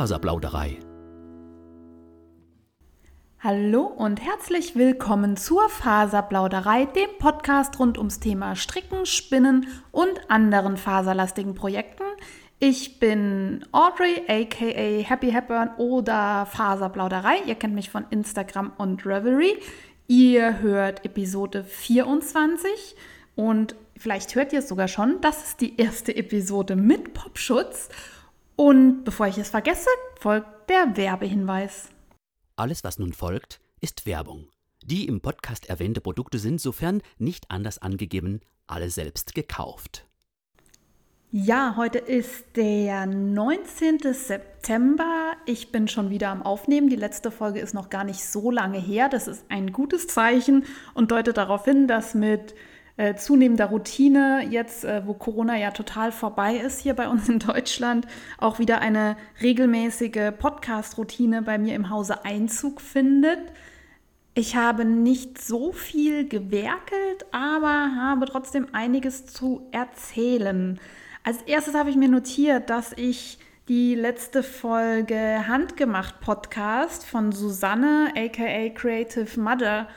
Faserplauderei. Hallo und herzlich willkommen zur Faserplauderei, dem Podcast rund ums Thema Stricken, Spinnen und anderen faserlastigen Projekten. Ich bin Audrey, aka Happy Hepburn oder Faserplauderei. Ihr kennt mich von Instagram und Reverie. Ihr hört Episode 24 und vielleicht hört ihr es sogar schon. Das ist die erste Episode mit Popschutz. Und bevor ich es vergesse, folgt der Werbehinweis. Alles, was nun folgt, ist Werbung. Die im Podcast erwähnte Produkte sind, sofern nicht anders angegeben, alle selbst gekauft. Ja, heute ist der 19. September. Ich bin schon wieder am Aufnehmen. Die letzte Folge ist noch gar nicht so lange her. Das ist ein gutes Zeichen und deutet darauf hin, dass mit äh, zunehmender Routine, jetzt äh, wo Corona ja total vorbei ist hier bei uns in Deutschland, auch wieder eine regelmäßige Podcast-Routine bei mir im Hause Einzug findet. Ich habe nicht so viel gewerkelt, aber habe trotzdem einiges zu erzählen. Als erstes habe ich mir notiert, dass ich die letzte Folge Handgemacht Podcast von Susanne, aka Creative Mother,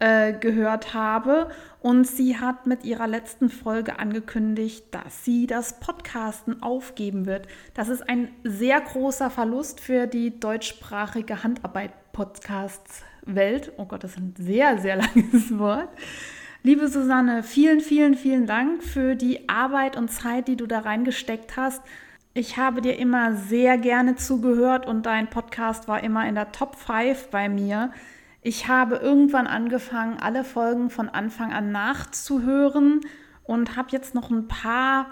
äh, gehört habe. Und sie hat mit ihrer letzten Folge angekündigt, dass sie das Podcasten aufgeben wird. Das ist ein sehr großer Verlust für die deutschsprachige Handarbeit-Podcasts-Welt. Oh Gott, das ist ein sehr, sehr langes Wort. Liebe Susanne, vielen, vielen, vielen Dank für die Arbeit und Zeit, die du da reingesteckt hast. Ich habe dir immer sehr gerne zugehört und dein Podcast war immer in der Top 5 bei mir. Ich habe irgendwann angefangen, alle Folgen von Anfang an nachzuhören und habe jetzt noch ein paar,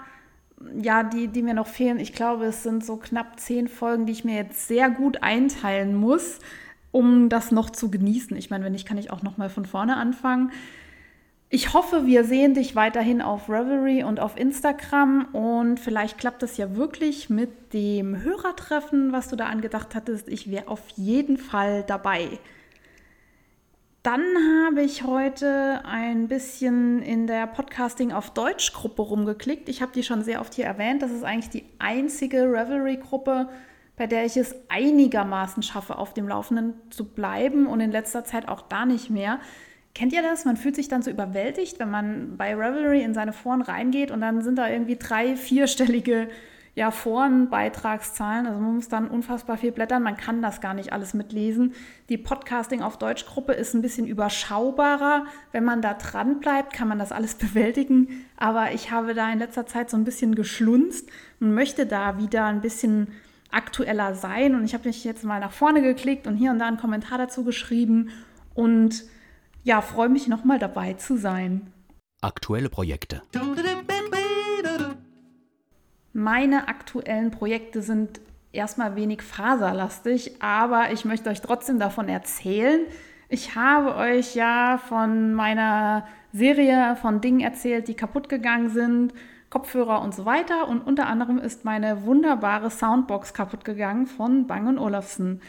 ja, die, die mir noch fehlen. Ich glaube, es sind so knapp zehn Folgen, die ich mir jetzt sehr gut einteilen muss, um das noch zu genießen. Ich meine, wenn nicht, kann ich auch noch mal von vorne anfangen. Ich hoffe, wir sehen dich weiterhin auf Reverie und auf Instagram und vielleicht klappt es ja wirklich mit dem Hörertreffen, was du da angedacht hattest. Ich wäre auf jeden Fall dabei. Dann habe ich heute ein bisschen in der Podcasting auf Deutsch Gruppe rumgeklickt. Ich habe die schon sehr oft hier erwähnt. Das ist eigentlich die einzige Revelry-Gruppe, bei der ich es einigermaßen schaffe, auf dem Laufenden zu bleiben und in letzter Zeit auch da nicht mehr. Kennt ihr das? Man fühlt sich dann so überwältigt, wenn man bei Revelry in seine Foren reingeht und dann sind da irgendwie drei, vierstellige Forenbeitragszahlen. Also man muss dann unfassbar viel blättern. Man kann das gar nicht alles mitlesen. Die Podcasting auf Deutsch-Gruppe ist ein bisschen überschaubarer. Wenn man da dran bleibt, kann man das alles bewältigen. Aber ich habe da in letzter Zeit so ein bisschen geschlunzt und möchte da wieder ein bisschen aktueller sein. Und ich habe mich jetzt mal nach vorne geklickt und hier und da einen Kommentar dazu geschrieben und ja, freue mich nochmal dabei zu sein. Aktuelle Projekte. Meine aktuellen Projekte sind erstmal wenig faserlastig, aber ich möchte euch trotzdem davon erzählen. Ich habe euch ja von meiner Serie von Dingen erzählt, die kaputt gegangen sind, Kopfhörer und so weiter. Und unter anderem ist meine wunderbare Soundbox kaputt gegangen von Bang Olufsen.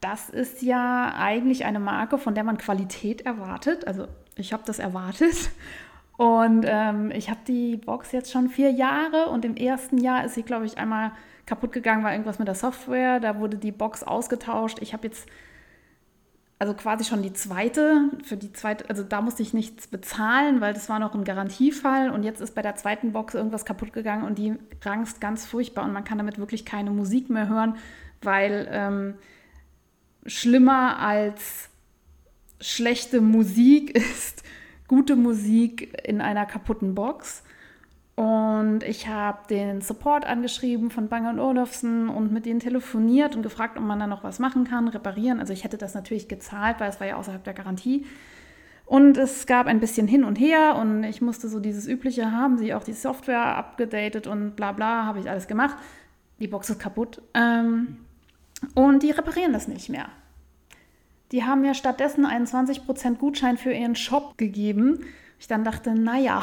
Das ist ja eigentlich eine Marke, von der man Qualität erwartet. Also ich habe das erwartet. Und ähm, ich habe die Box jetzt schon vier Jahre und im ersten Jahr ist sie, glaube ich, einmal kaputt gegangen, war irgendwas mit der Software. Da wurde die Box ausgetauscht. Ich habe jetzt also quasi schon die zweite, für die zweite, also da musste ich nichts bezahlen, weil das war noch ein Garantiefall und jetzt ist bei der zweiten Box irgendwas kaputt gegangen und die rangst ganz furchtbar und man kann damit wirklich keine Musik mehr hören, weil ähm, schlimmer als schlechte Musik ist gute Musik in einer kaputten Box. Und ich habe den Support angeschrieben von Bang Olufsen und mit denen telefoniert und gefragt, ob man da noch was machen kann, reparieren. Also ich hätte das natürlich gezahlt, weil es war ja außerhalb der Garantie. Und es gab ein bisschen hin und her und ich musste so dieses übliche, haben sie auch die Software abgedatet und bla bla, habe ich alles gemacht. Die Box ist kaputt. Ähm, und die reparieren das nicht mehr. Die haben mir stattdessen einen 20% Gutschein für ihren Shop gegeben. Ich dann dachte, naja,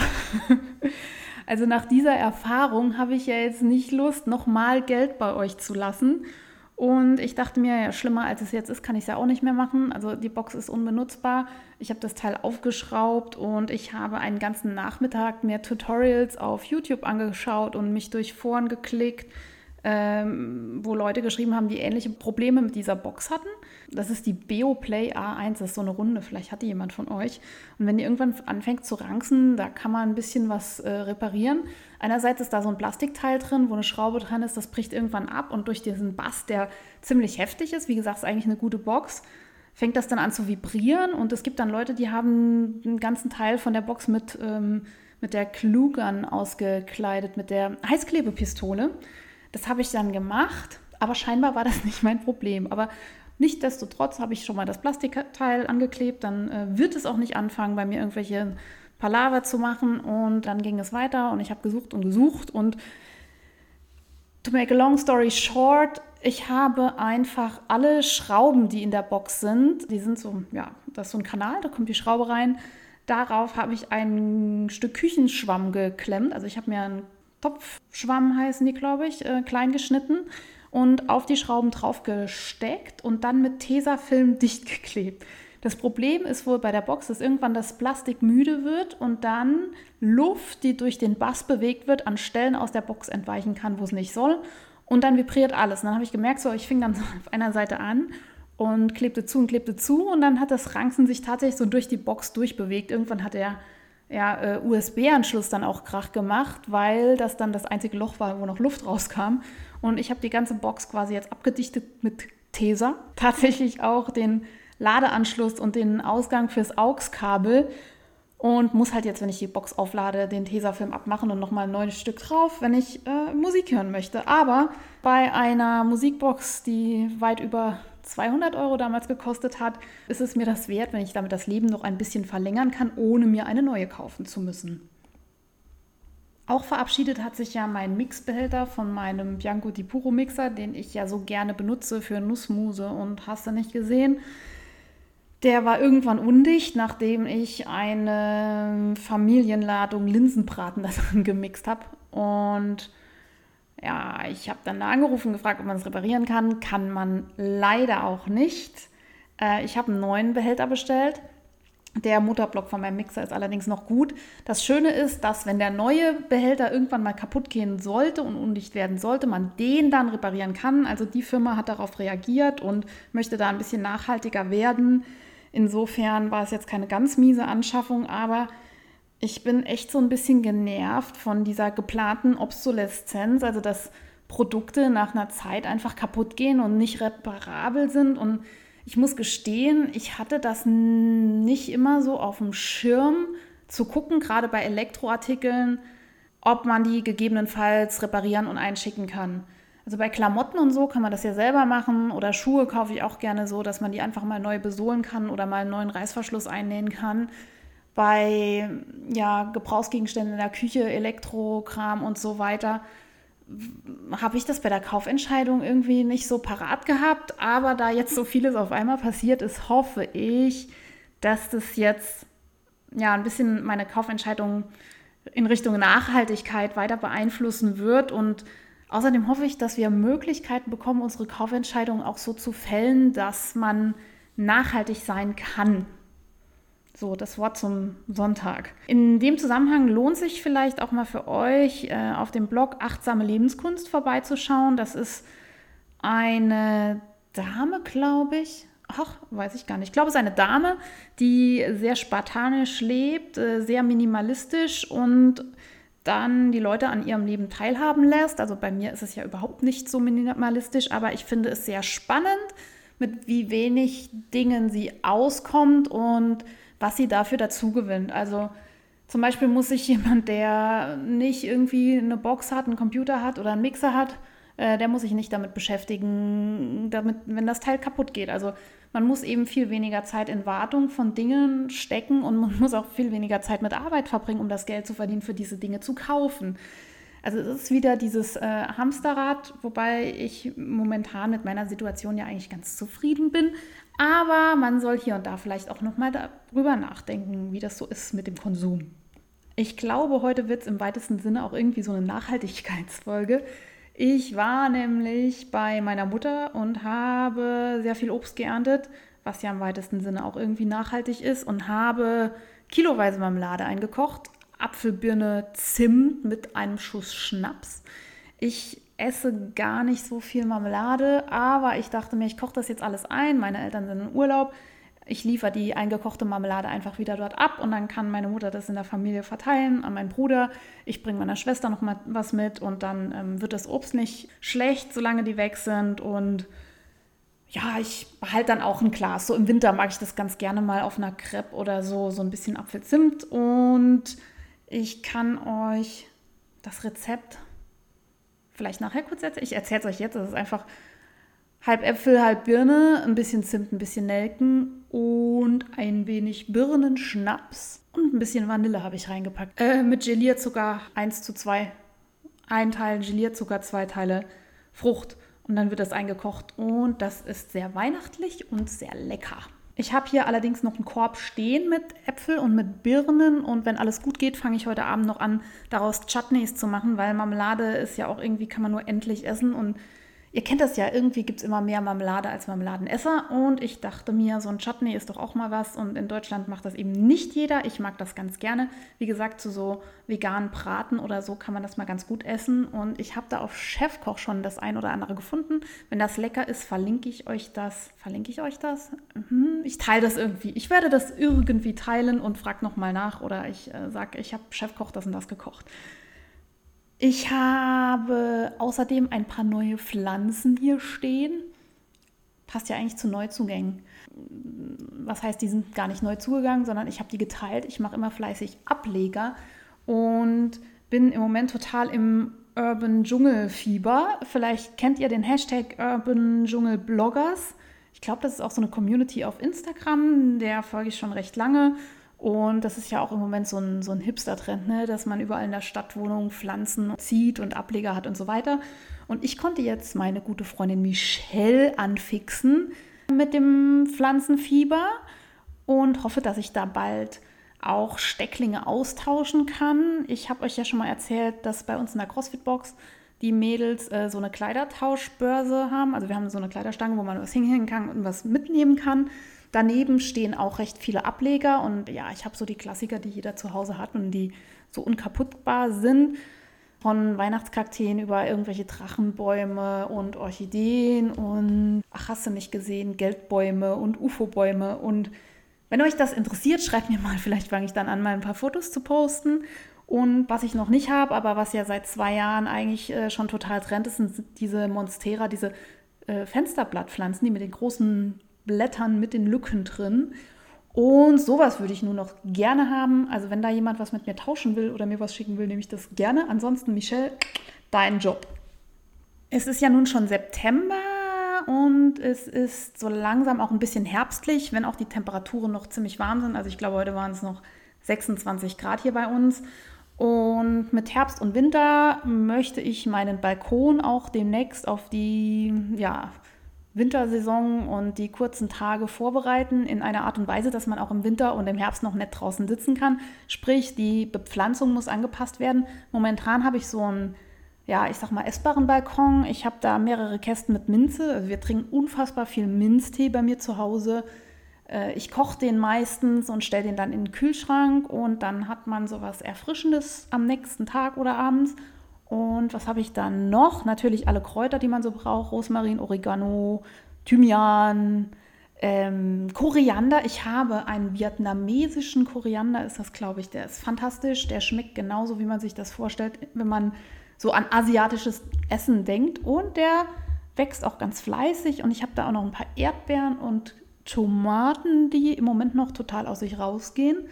also nach dieser Erfahrung habe ich ja jetzt nicht Lust, nochmal Geld bei euch zu lassen. Und ich dachte mir, ja, schlimmer als es jetzt ist, kann ich es ja auch nicht mehr machen. Also die Box ist unbenutzbar. Ich habe das Teil aufgeschraubt und ich habe einen ganzen Nachmittag mir Tutorials auf YouTube angeschaut und mich durch Foren geklickt ähm, wo Leute geschrieben haben, die ähnliche Probleme mit dieser Box hatten. Das ist die Beoplay A1, das ist so eine Runde, vielleicht hatte jemand von euch. Und wenn die irgendwann anfängt zu ranken, da kann man ein bisschen was äh, reparieren. Einerseits ist da so ein Plastikteil drin, wo eine Schraube dran ist, das bricht irgendwann ab und durch diesen Bass, der ziemlich heftig ist, wie gesagt, ist eigentlich eine gute Box, fängt das dann an zu vibrieren und es gibt dann Leute, die haben einen ganzen Teil von der Box mit, ähm, mit der Klugan ausgekleidet, mit der Heißklebepistole. Das habe ich dann gemacht, aber scheinbar war das nicht mein Problem. Aber Nichtsdestotrotz habe ich schon mal das Plastikteil angeklebt, dann äh, wird es auch nicht anfangen, bei mir irgendwelche Palaver zu machen und dann ging es weiter und ich habe gesucht und gesucht und to make a long story short, ich habe einfach alle Schrauben, die in der Box sind, die sind so, ja, das ist so ein Kanal, da kommt die Schraube rein. Darauf habe ich ein Stück Küchenschwamm geklemmt. Also ich habe mir einen Topfschwamm heißen die, glaube ich, äh, klein geschnitten und auf die Schrauben drauf gesteckt und dann mit Tesafilm dicht geklebt. Das Problem ist wohl bei der Box, dass irgendwann das Plastik müde wird und dann Luft, die durch den Bass bewegt wird, an Stellen aus der Box entweichen kann, wo es nicht soll. Und dann vibriert alles. Und dann habe ich gemerkt, so, ich fing dann auf einer Seite an und klebte zu und klebte zu. Und dann hat das Ranken sich tatsächlich so durch die Box durchbewegt. Irgendwann hat er ja, äh, USB-Anschluss dann auch Krach gemacht, weil das dann das einzige Loch war, wo noch Luft rauskam. Und ich habe die ganze Box quasi jetzt abgedichtet mit Tesa. Tatsächlich auch den Ladeanschluss und den Ausgang fürs AUX-Kabel. Und muss halt jetzt, wenn ich die Box auflade, den Tesafilm abmachen und nochmal ein neues Stück drauf, wenn ich äh, Musik hören möchte. Aber bei einer Musikbox, die weit über 200 Euro damals gekostet hat, ist es mir das wert, wenn ich damit das Leben noch ein bisschen verlängern kann, ohne mir eine neue kaufen zu müssen. Auch verabschiedet hat sich ja mein Mixbehälter von meinem Bianco di Puro Mixer, den ich ja so gerne benutze für Nussmuse und hast du nicht gesehen. Der war irgendwann undicht, nachdem ich eine Familienladung Linsenbraten da drin gemixt habe. Und ja, ich habe dann da angerufen, gefragt, ob man es reparieren kann. Kann man leider auch nicht. Äh, ich habe einen neuen Behälter bestellt. Der Motorblock von meinem Mixer ist allerdings noch gut. Das Schöne ist, dass wenn der neue Behälter irgendwann mal kaputt gehen sollte und undicht werden sollte, man den dann reparieren kann. Also die Firma hat darauf reagiert und möchte da ein bisschen nachhaltiger werden. Insofern war es jetzt keine ganz miese Anschaffung, aber ich bin echt so ein bisschen genervt von dieser geplanten Obsoleszenz, also dass Produkte nach einer Zeit einfach kaputt gehen und nicht reparabel sind. Und ich muss gestehen, ich hatte das nicht immer so auf dem Schirm zu gucken, gerade bei Elektroartikeln, ob man die gegebenenfalls reparieren und einschicken kann. Also bei Klamotten und so kann man das ja selber machen oder Schuhe kaufe ich auch gerne so, dass man die einfach mal neu besohlen kann oder mal einen neuen Reißverschluss einnähen kann bei ja, Gebrauchsgegenständen in der Küche, Elektrokram und so weiter, habe ich das bei der Kaufentscheidung irgendwie nicht so parat gehabt. Aber da jetzt so vieles auf einmal passiert ist, hoffe ich, dass das jetzt ja ein bisschen meine Kaufentscheidung in Richtung Nachhaltigkeit weiter beeinflussen wird. Und außerdem hoffe ich, dass wir Möglichkeiten bekommen, unsere Kaufentscheidung auch so zu fällen, dass man nachhaltig sein kann. So, das Wort zum Sonntag. In dem Zusammenhang lohnt sich vielleicht auch mal für euch äh, auf dem Blog Achtsame Lebenskunst vorbeizuschauen. Das ist eine Dame, glaube ich. Ach, weiß ich gar nicht. Ich glaube, es ist eine Dame, die sehr spartanisch lebt, äh, sehr minimalistisch und dann die Leute an ihrem Leben teilhaben lässt. Also bei mir ist es ja überhaupt nicht so minimalistisch, aber ich finde es sehr spannend, mit wie wenig Dingen sie auskommt und was sie dafür dazu gewinnt. Also zum Beispiel muss sich jemand, der nicht irgendwie eine Box hat, einen Computer hat oder einen Mixer hat, äh, der muss sich nicht damit beschäftigen, damit, wenn das Teil kaputt geht. Also man muss eben viel weniger Zeit in Wartung von Dingen stecken und man muss auch viel weniger Zeit mit Arbeit verbringen, um das Geld zu verdienen, für diese Dinge zu kaufen. Also es ist wieder dieses äh, Hamsterrad, wobei ich momentan mit meiner Situation ja eigentlich ganz zufrieden bin. Aber man soll hier und da vielleicht auch nochmal darüber nachdenken, wie das so ist mit dem Konsum. Ich glaube, heute wird es im weitesten Sinne auch irgendwie so eine Nachhaltigkeitsfolge. Ich war nämlich bei meiner Mutter und habe sehr viel Obst geerntet, was ja im weitesten Sinne auch irgendwie nachhaltig ist, und habe kiloweise Marmelade eingekocht, Apfelbirne, Zimt mit einem Schuss Schnaps. Ich esse gar nicht so viel Marmelade, aber ich dachte mir, ich koche das jetzt alles ein. Meine Eltern sind in Urlaub. Ich liefere die eingekochte Marmelade einfach wieder dort ab und dann kann meine Mutter das in der Familie verteilen an meinen Bruder. Ich bringe meiner Schwester noch mal was mit und dann ähm, wird das Obst nicht schlecht, solange die weg sind. Und ja, ich behalte dann auch ein Glas. So im Winter mag ich das ganz gerne mal auf einer Crepe oder so, so ein bisschen Apfelzimt. Und ich kann euch das Rezept vielleicht nachher kurz erzählen. Ich erzähle es euch jetzt. Das ist einfach halb Äpfel, halb Birne, ein bisschen Zimt, ein bisschen Nelken und ein wenig Birnenschnaps und ein bisschen Vanille habe ich reingepackt. Äh, mit Gelierzucker 1 zu 2. Ein Teil Gelierzucker, zwei Teile Frucht. Und dann wird das eingekocht und das ist sehr weihnachtlich und sehr lecker. Ich habe hier allerdings noch einen Korb stehen mit Äpfel und mit Birnen und wenn alles gut geht, fange ich heute Abend noch an, daraus Chutneys zu machen, weil Marmelade ist ja auch irgendwie, kann man nur endlich essen und Ihr kennt das ja, irgendwie gibt es immer mehr Marmelade als Marmeladenesser. Und ich dachte mir, so ein Chutney ist doch auch mal was. Und in Deutschland macht das eben nicht jeder. Ich mag das ganz gerne. Wie gesagt, zu so veganen Braten oder so kann man das mal ganz gut essen. Und ich habe da auf Chefkoch schon das ein oder andere gefunden. Wenn das lecker ist, verlinke ich euch das. Verlinke ich euch das? Mhm. Ich teile das irgendwie. Ich werde das irgendwie teilen und frage nochmal nach. Oder ich äh, sage, ich habe Chefkoch das und das gekocht. Ich habe außerdem ein paar neue Pflanzen hier stehen. Passt ja eigentlich zu Neuzugängen. Was heißt, die sind gar nicht neu zugegangen, sondern ich habe die geteilt. Ich mache immer fleißig Ableger und bin im Moment total im Urban Dschungel Fieber. Vielleicht kennt ihr den Hashtag Urban Dschungel Bloggers. Ich glaube, das ist auch so eine Community auf Instagram, der folge ich schon recht lange. Und das ist ja auch im Moment so ein, so ein Hipster-Trend, ne? dass man überall in der Stadtwohnung Pflanzen zieht und Ableger hat und so weiter. Und ich konnte jetzt meine gute Freundin Michelle anfixen mit dem Pflanzenfieber und hoffe, dass ich da bald auch Stecklinge austauschen kann. Ich habe euch ja schon mal erzählt, dass bei uns in der CrossFit-Box die Mädels äh, so eine Kleidertauschbörse haben. Also wir haben so eine Kleiderstange, wo man was hinhängen kann und was mitnehmen kann. Daneben stehen auch recht viele Ableger und ja, ich habe so die Klassiker, die jeder zu Hause hat und die so unkaputtbar sind. Von Weihnachtskakteen über irgendwelche Drachenbäume und Orchideen und, ach, hast du nicht gesehen, Geldbäume und UFO-Bäume. Und wenn euch das interessiert, schreibt mir mal, vielleicht fange ich dann an, mal ein paar Fotos zu posten. Und was ich noch nicht habe, aber was ja seit zwei Jahren eigentlich äh, schon total trennt, sind diese Monstera, diese äh, Fensterblattpflanzen, die mit den großen Blättern mit den Lücken drin. Und sowas würde ich nur noch gerne haben. Also wenn da jemand was mit mir tauschen will oder mir was schicken will, nehme ich das gerne. Ansonsten, Michelle, dein Job. Es ist ja nun schon September und es ist so langsam auch ein bisschen herbstlich, wenn auch die Temperaturen noch ziemlich warm sind. Also ich glaube, heute waren es noch 26 Grad hier bei uns. Und mit Herbst und Winter möchte ich meinen Balkon auch demnächst auf die ja, Wintersaison und die kurzen Tage vorbereiten in einer Art und Weise, dass man auch im Winter und im Herbst noch nett draußen sitzen kann. Sprich, die Bepflanzung muss angepasst werden. Momentan habe ich so einen, ja, ich sag mal, essbaren Balkon. Ich habe da mehrere Kästen mit Minze. Also wir trinken unfassbar viel Minztee bei mir zu Hause. Äh, ich koche den meistens und stelle den dann in den Kühlschrank und dann hat man sowas Erfrischendes am nächsten Tag oder abends. Und was habe ich dann noch? Natürlich alle Kräuter, die man so braucht. Rosmarin, Oregano, Thymian, ähm, Koriander. Ich habe einen vietnamesischen Koriander, ist das, glaube ich. Der ist fantastisch. Der schmeckt genauso, wie man sich das vorstellt, wenn man so an asiatisches Essen denkt. Und der wächst auch ganz fleißig. Und ich habe da auch noch ein paar Erdbeeren und Tomaten, die im Moment noch total aus sich rausgehen.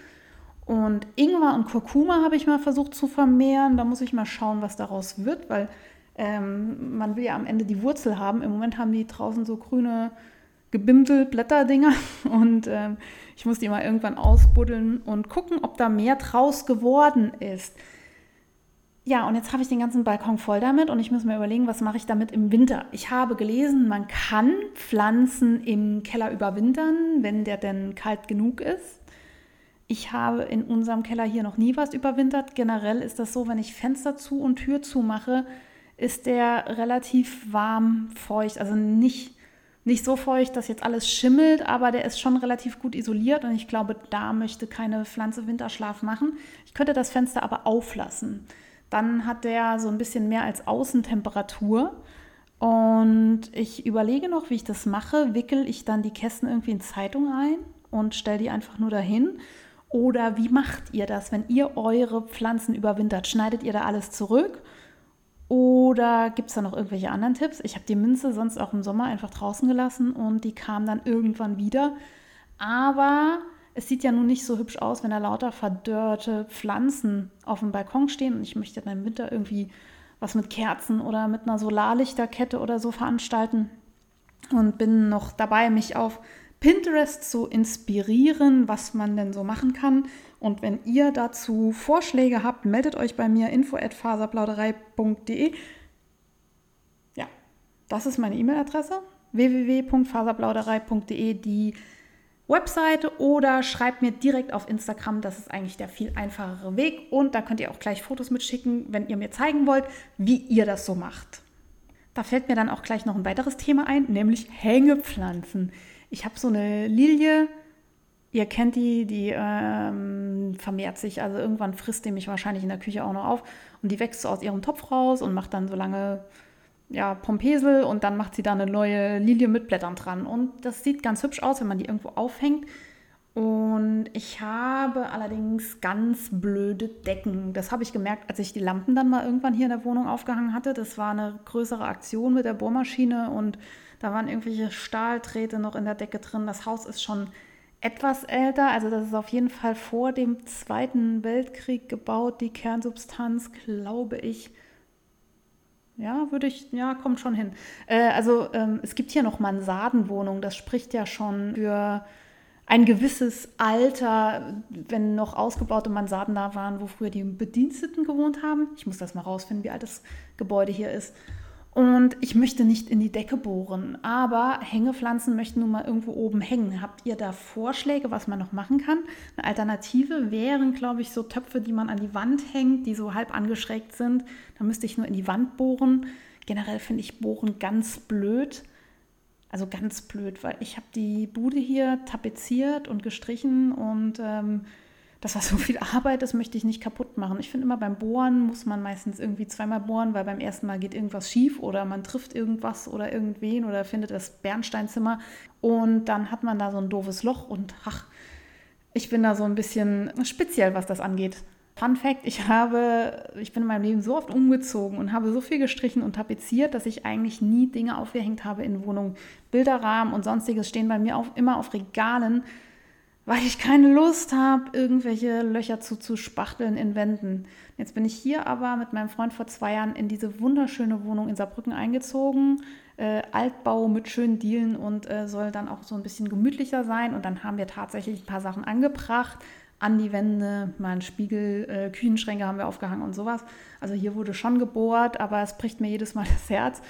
Und Ingwer und Kurkuma habe ich mal versucht zu vermehren. Da muss ich mal schauen, was daraus wird, weil ähm, man will ja am Ende die Wurzel haben. Im Moment haben die draußen so grüne Gebimmel, Blätterdinger und ähm, ich muss die mal irgendwann ausbuddeln und gucken, ob da mehr draus geworden ist. Ja, und jetzt habe ich den ganzen Balkon voll damit und ich muss mir überlegen, was mache ich damit im Winter. Ich habe gelesen, man kann Pflanzen im Keller überwintern, wenn der denn kalt genug ist. Ich habe in unserem Keller hier noch nie was überwintert. Generell ist das so, wenn ich Fenster zu und Tür zu mache, ist der relativ warm, feucht. Also nicht, nicht so feucht, dass jetzt alles schimmelt, aber der ist schon relativ gut isoliert und ich glaube, da möchte keine Pflanze Winterschlaf machen. Ich könnte das Fenster aber auflassen. dann hat der so ein bisschen mehr als Außentemperatur. Und ich überlege noch, wie ich das mache. Wickel ich dann die Kästen irgendwie in Zeitung ein und stelle die einfach nur dahin? Oder wie macht ihr das, wenn ihr eure Pflanzen überwintert? Schneidet ihr da alles zurück? Oder gibt es da noch irgendwelche anderen Tipps? Ich habe die Minze sonst auch im Sommer einfach draußen gelassen und die kam dann irgendwann wieder. Aber es sieht ja nun nicht so hübsch aus, wenn da lauter verdörrte Pflanzen auf dem Balkon stehen und ich möchte dann im Winter irgendwie was mit Kerzen oder mit einer Solarlichterkette oder so veranstalten und bin noch dabei, mich auf Pinterest zu inspirieren, was man denn so machen kann. Und wenn ihr dazu Vorschläge habt, meldet euch bei mir info@faserplauderei.de. Ja, das ist meine E-Mail-Adresse www.faserplauderei.de. Die Webseite oder schreibt mir direkt auf Instagram. Das ist eigentlich der viel einfachere Weg. Und da könnt ihr auch gleich Fotos mitschicken, wenn ihr mir zeigen wollt, wie ihr das so macht. Da fällt mir dann auch gleich noch ein weiteres Thema ein, nämlich Hängepflanzen. Ich habe so eine Lilie, ihr kennt die, die ähm, vermehrt sich, also irgendwann frisst die mich wahrscheinlich in der Küche auch noch auf und die wächst so aus ihrem Topf raus und macht dann so lange ja, Pompesel und dann macht sie da eine neue Lilie mit Blättern dran. Und das sieht ganz hübsch aus, wenn man die irgendwo aufhängt. Und ich habe allerdings ganz blöde Decken. Das habe ich gemerkt, als ich die Lampen dann mal irgendwann hier in der Wohnung aufgehangen hatte. Das war eine größere Aktion mit der Bohrmaschine und da waren irgendwelche Stahldrähte noch in der Decke drin. Das Haus ist schon etwas älter, also das ist auf jeden Fall vor dem Zweiten Weltkrieg gebaut. Die Kernsubstanz, glaube ich, ja, würde ich, ja, kommt schon hin. Äh, also ähm, es gibt hier noch Mansardenwohnungen, das spricht ja schon für ein gewisses Alter, wenn noch ausgebaute Mansarden da waren, wo früher die Bediensteten gewohnt haben. Ich muss das mal rausfinden, wie alt das Gebäude hier ist. Und ich möchte nicht in die Decke bohren, aber Hängepflanzen möchten nun mal irgendwo oben hängen. Habt ihr da Vorschläge, was man noch machen kann? Eine Alternative wären, glaube ich, so Töpfe, die man an die Wand hängt, die so halb angeschrägt sind. Da müsste ich nur in die Wand bohren. Generell finde ich Bohren ganz blöd. Also ganz blöd, weil ich habe die Bude hier tapeziert und gestrichen und ähm, das war so viel Arbeit, das möchte ich nicht kaputt machen. Ich finde immer beim Bohren muss man meistens irgendwie zweimal bohren, weil beim ersten Mal geht irgendwas schief oder man trifft irgendwas oder irgendwen oder findet das Bernsteinzimmer und dann hat man da so ein doofes Loch und ach, ich bin da so ein bisschen speziell, was das angeht. Fun Fact, ich habe, ich bin in meinem Leben so oft umgezogen und habe so viel gestrichen und tapeziert, dass ich eigentlich nie Dinge aufgehängt habe in Wohnungen. Bilderrahmen und sonstiges stehen bei mir auf, immer auf Regalen weil ich keine Lust habe, irgendwelche Löcher zuzuspachteln in Wänden. Jetzt bin ich hier aber mit meinem Freund vor zwei Jahren in diese wunderschöne Wohnung in Saarbrücken eingezogen. Äh, Altbau mit schönen Dielen und äh, soll dann auch so ein bisschen gemütlicher sein. Und dann haben wir tatsächlich ein paar Sachen angebracht an die Wände, mal einen Spiegel, äh, Küchenschränke haben wir aufgehangen und sowas. Also hier wurde schon gebohrt, aber es bricht mir jedes Mal das Herz.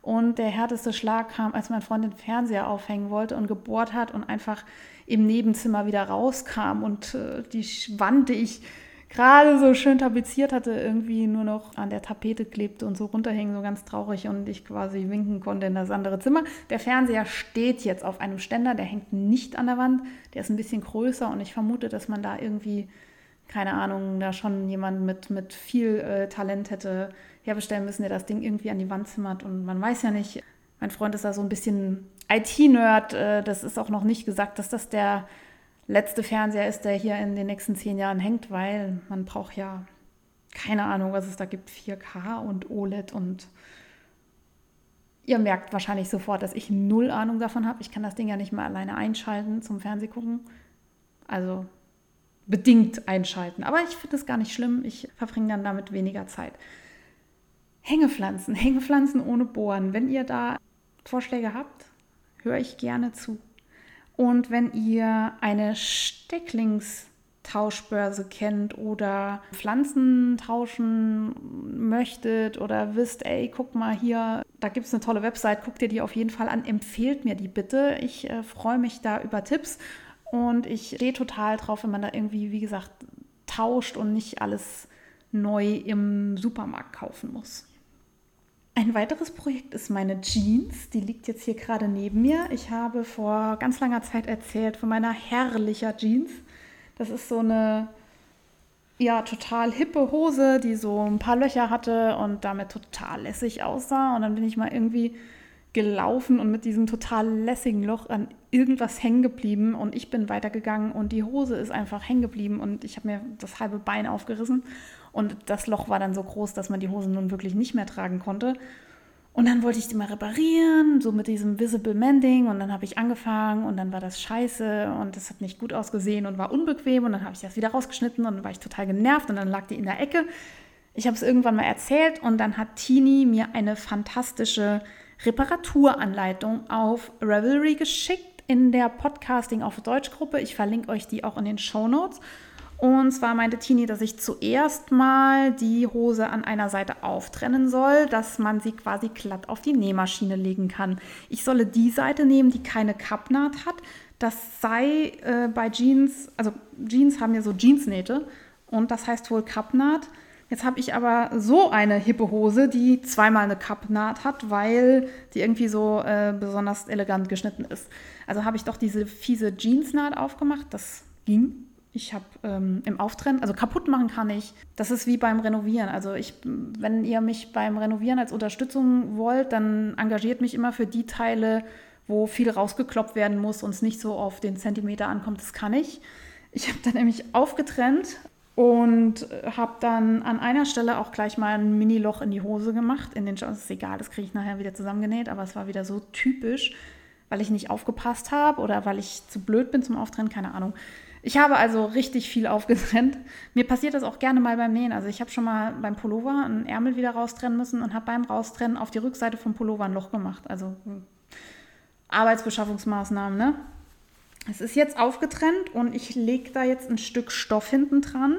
Und der härteste Schlag kam, als mein Freund den Fernseher aufhängen wollte und gebohrt hat und einfach im Nebenzimmer wieder rauskam und äh, die Wand, die ich gerade so schön tapeziert hatte, irgendwie nur noch an der Tapete klebte und so runterhing, so ganz traurig und ich quasi winken konnte in das andere Zimmer. Der Fernseher steht jetzt auf einem Ständer, der hängt nicht an der Wand, der ist ein bisschen größer und ich vermute, dass man da irgendwie, keine Ahnung, da schon jemand mit, mit viel äh, Talent hätte herbestellen müssen, der das Ding irgendwie an die Wand zimmert und man weiß ja nicht, mein Freund ist da so ein bisschen IT-Nerd. Äh, das ist auch noch nicht gesagt, dass das der letzte Fernseher ist, der hier in den nächsten zehn Jahren hängt, weil man braucht ja keine Ahnung, was es da gibt, 4K und OLED und ihr merkt wahrscheinlich sofort, dass ich null Ahnung davon habe. Ich kann das Ding ja nicht mal alleine einschalten zum Fernsehgucken. Also bedingt einschalten. Aber ich finde es gar nicht schlimm. Ich verbringe dann damit weniger Zeit. Hängepflanzen, Hängepflanzen ohne Bohren. Wenn ihr da Vorschläge habt, höre ich gerne zu. Und wenn ihr eine Stecklingstauschbörse kennt oder Pflanzen tauschen möchtet oder wisst, ey, guck mal hier, da gibt es eine tolle Website, guckt ihr die auf jeden Fall an, empfehlt mir die bitte. Ich äh, freue mich da über Tipps und ich stehe total drauf, wenn man da irgendwie, wie gesagt, tauscht und nicht alles neu im Supermarkt kaufen muss. Ein weiteres Projekt ist meine Jeans. Die liegt jetzt hier gerade neben mir. Ich habe vor ganz langer Zeit erzählt von meiner herrlicher Jeans. Das ist so eine ja, total hippe Hose, die so ein paar Löcher hatte und damit total lässig aussah. Und dann bin ich mal irgendwie gelaufen und mit diesem total lässigen Loch an irgendwas hängen geblieben und ich bin weitergegangen und die Hose ist einfach hängen geblieben und ich habe mir das halbe Bein aufgerissen und das Loch war dann so groß, dass man die Hose nun wirklich nicht mehr tragen konnte. Und dann wollte ich die mal reparieren, so mit diesem Visible Mending. Und dann habe ich angefangen und dann war das scheiße und das hat nicht gut ausgesehen und war unbequem. Und dann habe ich das wieder rausgeschnitten und dann war ich total genervt und dann lag die in der Ecke. Ich habe es irgendwann mal erzählt und dann hat Tini mir eine fantastische Reparaturanleitung auf Ravelry geschickt in der Podcasting auf Deutsch Gruppe. Ich verlinke euch die auch in den Show Notes. Und zwar meinte Tini, dass ich zuerst mal die Hose an einer Seite auftrennen soll, dass man sie quasi glatt auf die Nähmaschine legen kann. Ich solle die Seite nehmen, die keine Kappnaht hat. Das sei äh, bei Jeans, also Jeans haben ja so Jeansnähte und das heißt wohl Kappnaht. Jetzt habe ich aber so eine hippe Hose, die zweimal eine Kappnaht hat, weil die irgendwie so äh, besonders elegant geschnitten ist. Also habe ich doch diese fiese Jeansnaht aufgemacht. Das ging ich habe ähm, im Auftrennen, also kaputt machen kann ich. Das ist wie beim Renovieren. Also ich, wenn ihr mich beim Renovieren als Unterstützung wollt, dann engagiert mich immer für die Teile, wo viel rausgekloppt werden muss und es nicht so auf den Zentimeter ankommt. Das kann ich. Ich habe dann nämlich aufgetrennt und habe dann an einer Stelle auch gleich mal ein Mini-Loch in die Hose gemacht. In den Schuhen ist egal, das kriege ich nachher wieder zusammengenäht, aber es war wieder so typisch, weil ich nicht aufgepasst habe oder weil ich zu blöd bin zum Auftrennen, keine Ahnung. Ich habe also richtig viel aufgetrennt. Mir passiert das auch gerne mal beim Nähen. Also ich habe schon mal beim Pullover einen Ärmel wieder raustrennen müssen und habe beim Raustrennen auf die Rückseite vom Pullover ein Loch gemacht. Also hm, Arbeitsbeschaffungsmaßnahmen, ne? Es ist jetzt aufgetrennt und ich lege da jetzt ein Stück Stoff hinten dran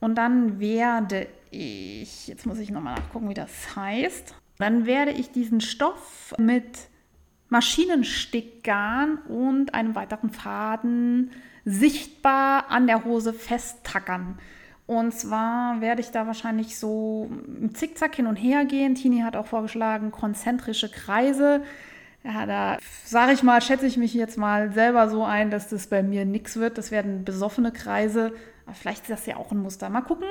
und dann werde ich, jetzt muss ich nochmal nachgucken, wie das heißt, dann werde ich diesen Stoff mit Maschinenstickgarn und einem weiteren Faden sichtbar an der Hose festtackern. Und zwar werde ich da wahrscheinlich so im Zickzack hin und her gehen. Tini hat auch vorgeschlagen, konzentrische Kreise. Ja, da sage ich mal, schätze ich mich jetzt mal selber so ein, dass das bei mir nichts wird. Das werden besoffene Kreise. Aber vielleicht ist das ja auch ein Muster. Mal gucken.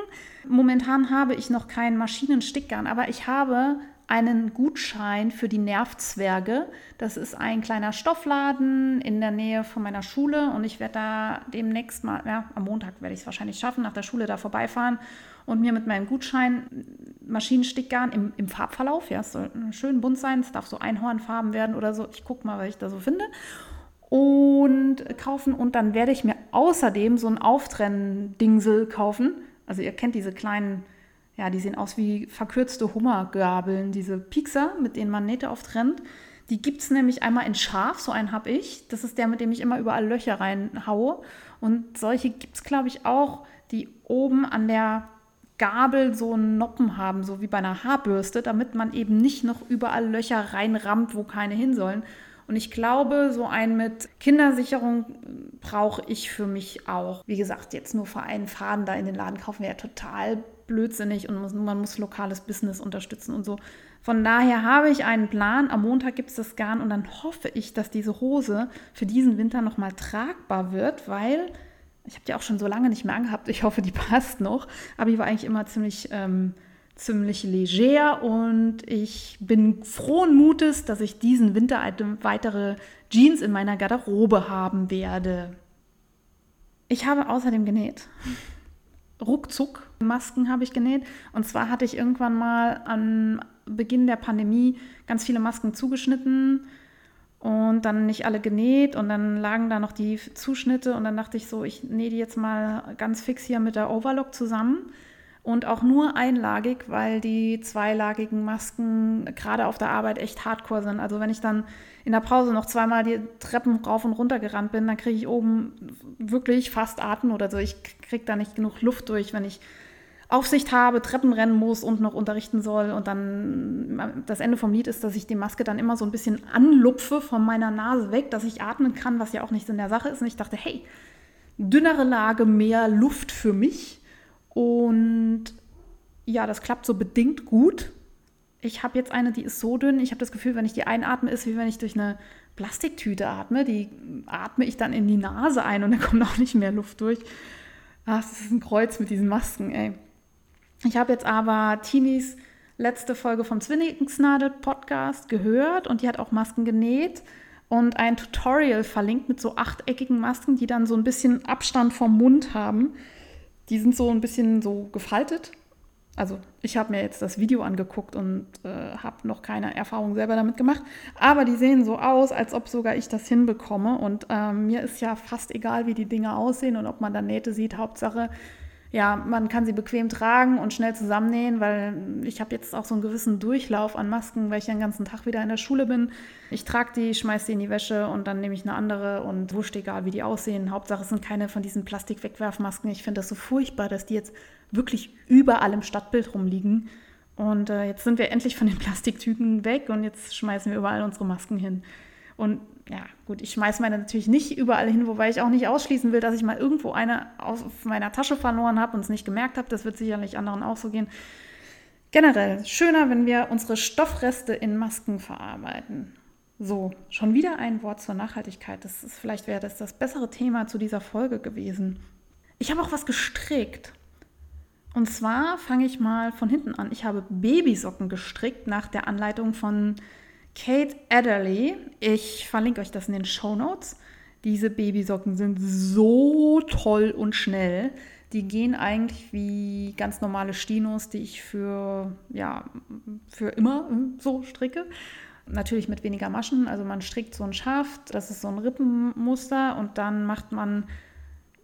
Momentan habe ich noch keinen Maschinenstickgarn, aber ich habe einen Gutschein für die Nervzwerge. Das ist ein kleiner Stoffladen in der Nähe von meiner Schule und ich werde da demnächst mal, ja, am Montag werde ich es wahrscheinlich schaffen, nach der Schule da vorbeifahren und mir mit meinem Gutschein Maschinenstickgarn im, im Farbverlauf, ja, es soll schön bunt sein, es darf so Einhornfarben werden oder so. Ich gucke mal, was ich da so finde. Und kaufen und dann werde ich mir außerdem so ein Auftrennen-Dingsel kaufen. Also ihr kennt diese kleinen ja, die sehen aus wie verkürzte Hummergabeln, diese Piekser, mit denen man Nähte auftrennt. Die gibt es nämlich einmal in scharf, so einen habe ich. Das ist der, mit dem ich immer überall Löcher reinhaue. Und solche gibt es, glaube ich, auch, die oben an der Gabel so Noppen haben, so wie bei einer Haarbürste, damit man eben nicht noch überall Löcher reinrammt, wo keine hin sollen. Und ich glaube, so einen mit Kindersicherung brauche ich für mich auch. Wie gesagt, jetzt nur für einen Faden da in den Laden kaufen wäre total blödsinnig und man muss lokales Business unterstützen und so. Von daher habe ich einen Plan. Am Montag gibt es das Garn und dann hoffe ich, dass diese Hose für diesen Winter nochmal tragbar wird, weil ich habe die auch schon so lange nicht mehr angehabt. Ich hoffe, die passt noch. Aber die war eigentlich immer ziemlich, ähm, ziemlich leger und ich bin frohen Mutes, dass ich diesen Winter weitere Jeans in meiner Garderobe haben werde. Ich habe außerdem genäht ruckzuck Masken habe ich genäht. Und zwar hatte ich irgendwann mal am Beginn der Pandemie ganz viele Masken zugeschnitten und dann nicht alle genäht und dann lagen da noch die Zuschnitte und dann dachte ich so, ich nähe die jetzt mal ganz fix hier mit der Overlock zusammen und auch nur einlagig, weil die zweilagigen Masken gerade auf der Arbeit echt hardcore sind. Also wenn ich dann in der Pause noch zweimal die Treppen rauf und runter gerannt bin, dann kriege ich oben wirklich fast Atem oder so. Ich kriege da nicht genug Luft durch, wenn ich Aufsicht habe, Treppen rennen muss und noch unterrichten soll. Und dann das Ende vom Lied ist, dass ich die Maske dann immer so ein bisschen anlupfe von meiner Nase weg, dass ich atmen kann, was ja auch nicht in der Sache ist. Und ich dachte, hey, dünnere Lage, mehr Luft für mich. Und ja, das klappt so bedingt gut. Ich habe jetzt eine, die ist so dünn. Ich habe das Gefühl, wenn ich die einatme, ist wie wenn ich durch eine Plastiktüte atme. Die atme ich dann in die Nase ein und dann kommt auch nicht mehr Luft durch. Ach, das ist ein Kreuz mit diesen Masken, ey. Ich habe jetzt aber Tinis letzte Folge vom Zwillingsnadel Podcast gehört und die hat auch Masken genäht und ein Tutorial verlinkt mit so achteckigen Masken, die dann so ein bisschen Abstand vom Mund haben. Die sind so ein bisschen so gefaltet. Also ich habe mir jetzt das Video angeguckt und äh, habe noch keine Erfahrung selber damit gemacht. Aber die sehen so aus, als ob sogar ich das hinbekomme. Und äh, mir ist ja fast egal, wie die Dinge aussehen und ob man da Nähte sieht. Hauptsache, ja, man kann sie bequem tragen und schnell zusammennähen, weil ich habe jetzt auch so einen gewissen Durchlauf an Masken, weil ich den ganzen Tag wieder in der Schule bin. Ich trage die, schmeiße die in die Wäsche und dann nehme ich eine andere und wurscht egal, wie die aussehen. Hauptsache es sind keine von diesen Plastikwegwerfmasken. Ich finde das so furchtbar, dass die jetzt wirklich überall im Stadtbild rumliegen. Und äh, jetzt sind wir endlich von den Plastiktüten weg und jetzt schmeißen wir überall unsere Masken hin. Und ja, gut, ich schmeiße meine natürlich nicht überall hin, wobei ich auch nicht ausschließen will, dass ich mal irgendwo eine aus meiner Tasche verloren habe und es nicht gemerkt habe. Das wird sicherlich anderen auch so gehen. Generell schöner, wenn wir unsere Stoffreste in Masken verarbeiten. So, schon wieder ein Wort zur Nachhaltigkeit. Das ist, vielleicht wäre das das bessere Thema zu dieser Folge gewesen. Ich habe auch was gestrickt. Und zwar fange ich mal von hinten an. Ich habe Babysocken gestrickt nach der Anleitung von Kate Adderley. Ich verlinke euch das in den Show Notes. Diese Babysocken sind so toll und schnell. Die gehen eigentlich wie ganz normale Stinos, die ich für, ja, für immer so stricke. Natürlich mit weniger Maschen. Also man strickt so ein Schaft, das ist so ein Rippenmuster und dann macht man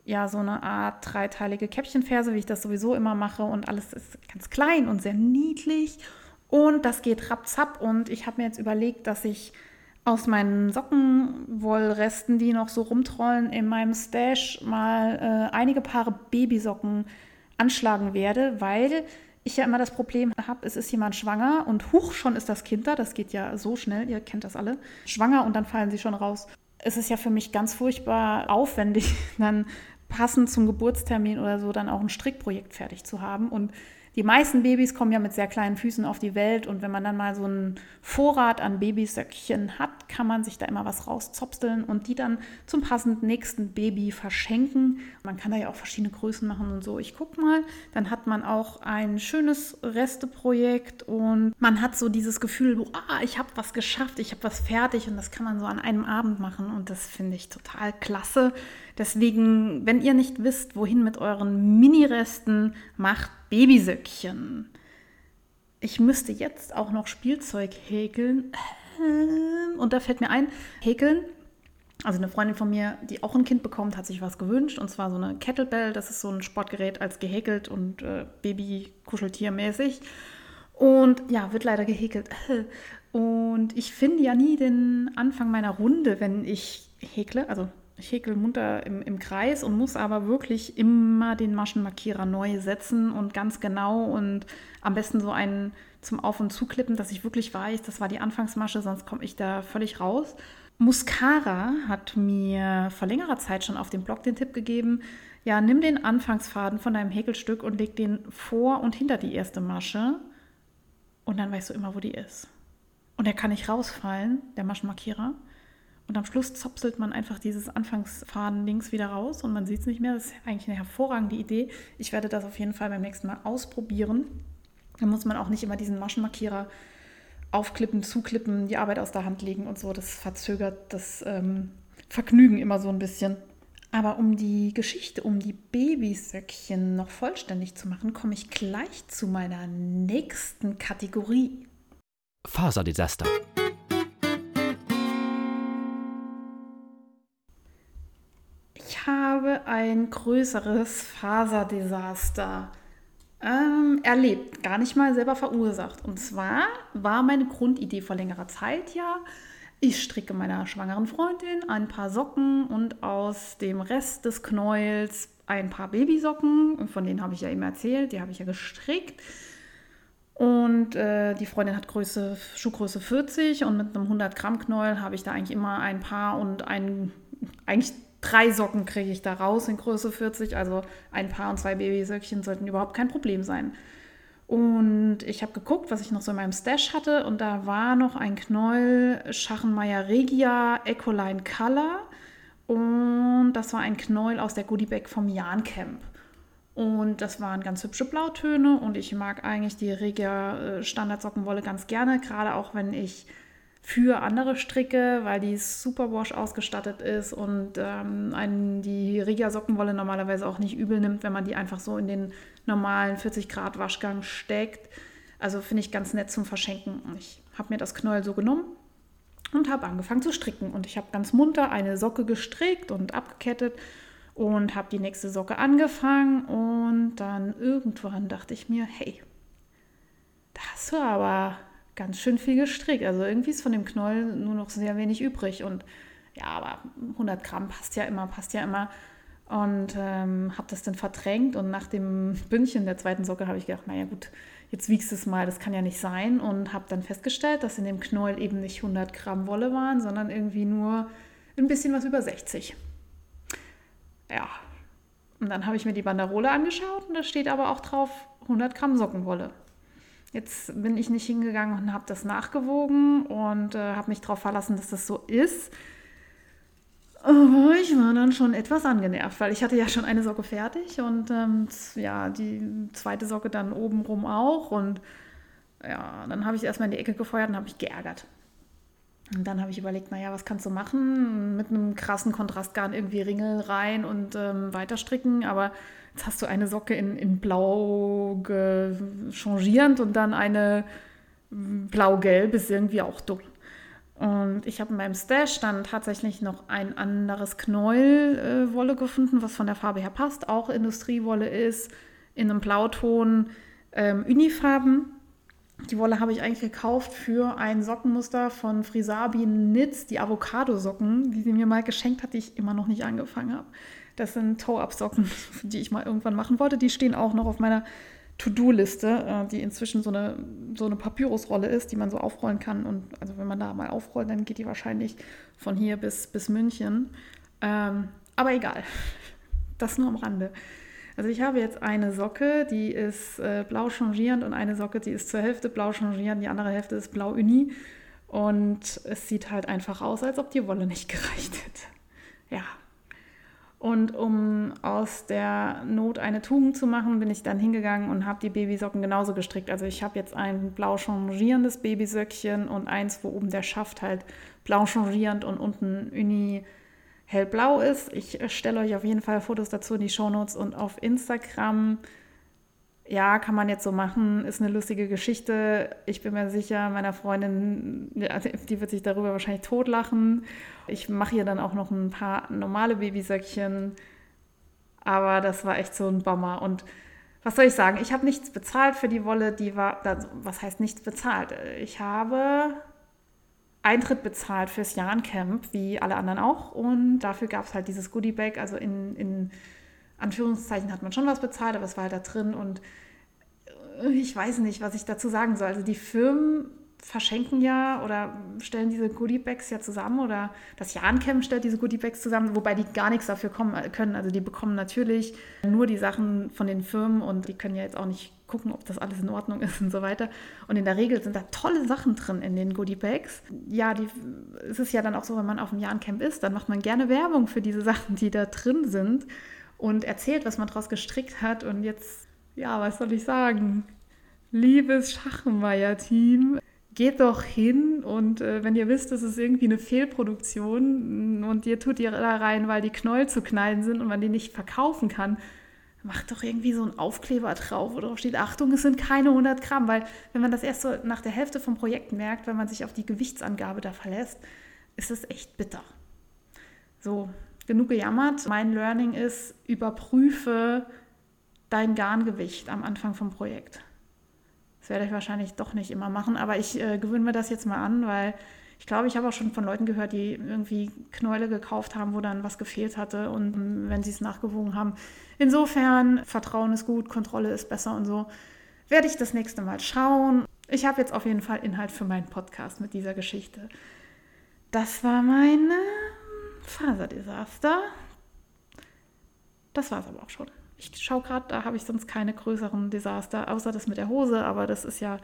ja so eine Art dreiteilige Käppchenferse, wie ich das sowieso immer mache und alles ist ganz klein und sehr niedlich und das geht rapzapp. Und ich habe mir jetzt überlegt, dass ich aus meinen Sockenwollresten, die noch so rumtrollen, in meinem Stash mal äh, einige Paare Babysocken anschlagen werde, weil ich ja immer das Problem habe, es ist jemand schwanger und huch, schon ist das Kind da. Das geht ja so schnell, ihr kennt das alle. Schwanger und dann fallen sie schon raus. Es ist ja für mich ganz furchtbar aufwendig, dann passend zum Geburtstermin oder so dann auch ein Strickprojekt fertig zu haben. Und die meisten Babys kommen ja mit sehr kleinen Füßen auf die Welt und wenn man dann mal so einen Vorrat an Babysöckchen hat, kann man sich da immer was rauszopsteln und die dann zum passend nächsten Baby verschenken. Man kann da ja auch verschiedene Größen machen und so. Ich guck mal, dann hat man auch ein schönes Resteprojekt und man hat so dieses Gefühl, ah, ich habe was geschafft, ich habe was fertig und das kann man so an einem Abend machen und das finde ich total klasse. Deswegen, wenn ihr nicht wisst, wohin mit euren Mini-Resten, macht Babysöckchen. Ich müsste jetzt auch noch Spielzeug häkeln. Und da fällt mir ein, häkeln. Also eine Freundin von mir, die auch ein Kind bekommt, hat sich was gewünscht. Und zwar so eine Kettlebell. Das ist so ein Sportgerät als gehäkelt und äh, Baby-Kuscheltier-mäßig. Und ja, wird leider gehäkelt. Und ich finde ja nie den Anfang meiner Runde, wenn ich häkle. Also ich häkel munter im, im Kreis und muss aber wirklich immer den Maschenmarkierer neu setzen und ganz genau und am besten so einen zum Auf- und Zuklippen, dass ich wirklich weiß, das war die Anfangsmasche, sonst komme ich da völlig raus. Muscara hat mir vor längerer Zeit schon auf dem Blog den Tipp gegeben, ja, nimm den Anfangsfaden von deinem Häkelstück und leg den vor und hinter die erste Masche und dann weißt du immer, wo die ist. Und der kann nicht rausfallen, der Maschenmarkierer. Und am Schluss zopselt man einfach dieses Anfangsfaden links wieder raus und man sieht es nicht mehr. Das ist eigentlich eine hervorragende Idee. Ich werde das auf jeden Fall beim nächsten Mal ausprobieren. Dann muss man auch nicht immer diesen Maschenmarkierer aufklippen, zuklippen, die Arbeit aus der Hand legen und so. Das verzögert das ähm, Vergnügen immer so ein bisschen. Aber um die Geschichte um die Babysöckchen noch vollständig zu machen, komme ich gleich zu meiner nächsten Kategorie. Faserdesaster. Habe ein größeres Faserdesaster ähm, erlebt, gar nicht mal selber verursacht. Und zwar war meine Grundidee vor längerer Zeit ja, ich stricke meiner schwangeren Freundin ein paar Socken und aus dem Rest des Knäuels ein paar Babysocken. Von denen habe ich ja eben erzählt, die habe ich ja gestrickt. Und äh, die Freundin hat Größe, Schuhgröße 40 und mit einem 100 Gramm Knäuel habe ich da eigentlich immer ein paar und ein, eigentlich drei Socken kriege ich da raus in Größe 40. Also ein Paar und zwei Babysöckchen sollten überhaupt kein Problem sein. Und ich habe geguckt, was ich noch so in meinem Stash hatte. Und da war noch ein Knäuel Schachenmeier Regia Ecoline Color. Und das war ein Knäuel aus der Goodie Bag vom Jan Camp. Und das waren ganz hübsche Blautöne und ich mag eigentlich die Regia äh, Standardsockenwolle ganz gerne, gerade auch wenn ich für andere stricke, weil die Superwash ausgestattet ist und ähm, einen die Regia Sockenwolle normalerweise auch nicht übel nimmt, wenn man die einfach so in den normalen 40 Grad Waschgang steckt. Also finde ich ganz nett zum Verschenken. Ich habe mir das Knäuel so genommen und habe angefangen zu stricken. Und ich habe ganz munter eine Socke gestrickt und abgekettet und habe die nächste Socke angefangen und dann irgendwann dachte ich mir, hey, da hast du aber ganz schön viel gestrickt. Also irgendwie ist von dem Knoll nur noch sehr wenig übrig und ja, aber 100 Gramm passt ja immer, passt ja immer. Und ähm, habe das dann verdrängt und nach dem Bündchen der zweiten Socke habe ich gedacht, naja gut, jetzt wiegst du es mal, das kann ja nicht sein. Und habe dann festgestellt, dass in dem Knäuel eben nicht 100 Gramm Wolle waren, sondern irgendwie nur ein bisschen was über 60 ja. Und dann habe ich mir die Banderole angeschaut und da steht aber auch drauf 100 Gramm Sockenwolle. Jetzt bin ich nicht hingegangen und habe das nachgewogen und äh, habe mich darauf verlassen, dass das so ist. Aber ich war dann schon etwas angenervt, weil ich hatte ja schon eine Socke fertig und ähm, ja, die zweite Socke dann obenrum auch. Und ja, dann habe ich erstmal in die Ecke gefeuert und habe mich geärgert. Und dann habe ich überlegt, naja, was kannst du machen? Mit einem krassen Kontrastgarn irgendwie Ringel rein und ähm, weiter stricken. Aber jetzt hast du eine Socke in, in blau changierend und dann eine blau-gelb ist irgendwie auch dumm. Und ich habe in meinem Stash dann tatsächlich noch ein anderes Knäuelwolle äh, gefunden, was von der Farbe her passt. Auch Industriewolle ist, in einem Blauton, ähm, Unifarben. Die Wolle habe ich eigentlich gekauft für ein Sockenmuster von Frisabi Knits, die Avocado-Socken, die sie mir mal geschenkt hat, die ich immer noch nicht angefangen habe. Das sind Toe-Up-Socken, die ich mal irgendwann machen wollte. Die stehen auch noch auf meiner To-Do-Liste, äh, die inzwischen so eine, so eine Papyrusrolle ist, die man so aufrollen kann. Und also wenn man da mal aufrollt, dann geht die wahrscheinlich von hier bis, bis München. Ähm, aber egal, das nur am Rande. Also ich habe jetzt eine Socke, die ist äh, blau changierend und eine Socke, die ist zur Hälfte blau changierend, die andere Hälfte ist blau uni. Und es sieht halt einfach aus, als ob die Wolle nicht gereicht hätte. Ja. Und um aus der Not eine Tugend zu machen, bin ich dann hingegangen und habe die Babysocken genauso gestrickt. Also ich habe jetzt ein blau changierendes Babysöckchen und eins, wo oben der Schaft halt blau changierend und unten uni hellblau ist. Ich stelle euch auf jeden Fall Fotos dazu in die Shownotes und auf Instagram. Ja, kann man jetzt so machen, ist eine lustige Geschichte. Ich bin mir sicher, meiner Freundin, die wird sich darüber wahrscheinlich totlachen. Ich mache ihr dann auch noch ein paar normale Babysöckchen. Aber das war echt so ein Bomber. Und was soll ich sagen? Ich habe nichts bezahlt für die Wolle. Die war, was heißt nichts bezahlt? Ich habe Eintritt bezahlt fürs Jahrencamp, wie alle anderen auch. Und dafür gab es halt dieses Goodie-Bag. Also in, in Anführungszeichen hat man schon was bezahlt, aber es war halt da drin. Und äh, ich weiß nicht, was ich dazu sagen soll. Also die Firmen verschenken ja oder stellen diese Goodie-Bags ja zusammen oder das Jahrencamp stellt diese Goodie-Bags zusammen, wobei die gar nichts dafür kommen, äh, können. Also die bekommen natürlich nur die Sachen von den Firmen und die können ja jetzt auch nicht gucken, ob das alles in Ordnung ist und so weiter. Und in der Regel sind da tolle Sachen drin in den Goodie-Bags. Ja, die, es ist ja dann auch so, wenn man auf dem Jahrencamp ist, dann macht man gerne Werbung für diese Sachen, die da drin sind und erzählt, was man daraus gestrickt hat. Und jetzt, ja, was soll ich sagen? Liebes Schachenmeier-Team, geht doch hin und äh, wenn ihr wisst, das ist irgendwie eine Fehlproduktion und ihr tut ihr da rein, weil die Knäuel zu knallen sind und man die nicht verkaufen kann, macht doch irgendwie so einen Aufkleber drauf, wo drauf steht, Achtung, es sind keine 100 Gramm, weil wenn man das erst so nach der Hälfte vom Projekt merkt, wenn man sich auf die Gewichtsangabe da verlässt, ist es echt bitter. So, genug gejammert. Mein Learning ist, überprüfe dein Garngewicht am Anfang vom Projekt. Das werde ich wahrscheinlich doch nicht immer machen, aber ich äh, gewöhne mir das jetzt mal an, weil ich glaube, ich habe auch schon von Leuten gehört, die irgendwie Knäule gekauft haben, wo dann was gefehlt hatte und ähm, wenn sie es nachgewogen haben. Insofern, Vertrauen ist gut, Kontrolle ist besser und so. Werde ich das nächste Mal schauen. Ich habe jetzt auf jeden Fall Inhalt für meinen Podcast mit dieser Geschichte. Das war mein äh, Faserdesaster. Das war es aber auch schon. Ich schaue gerade, da habe ich sonst keine größeren Desaster, außer das mit der Hose, aber das ist ja,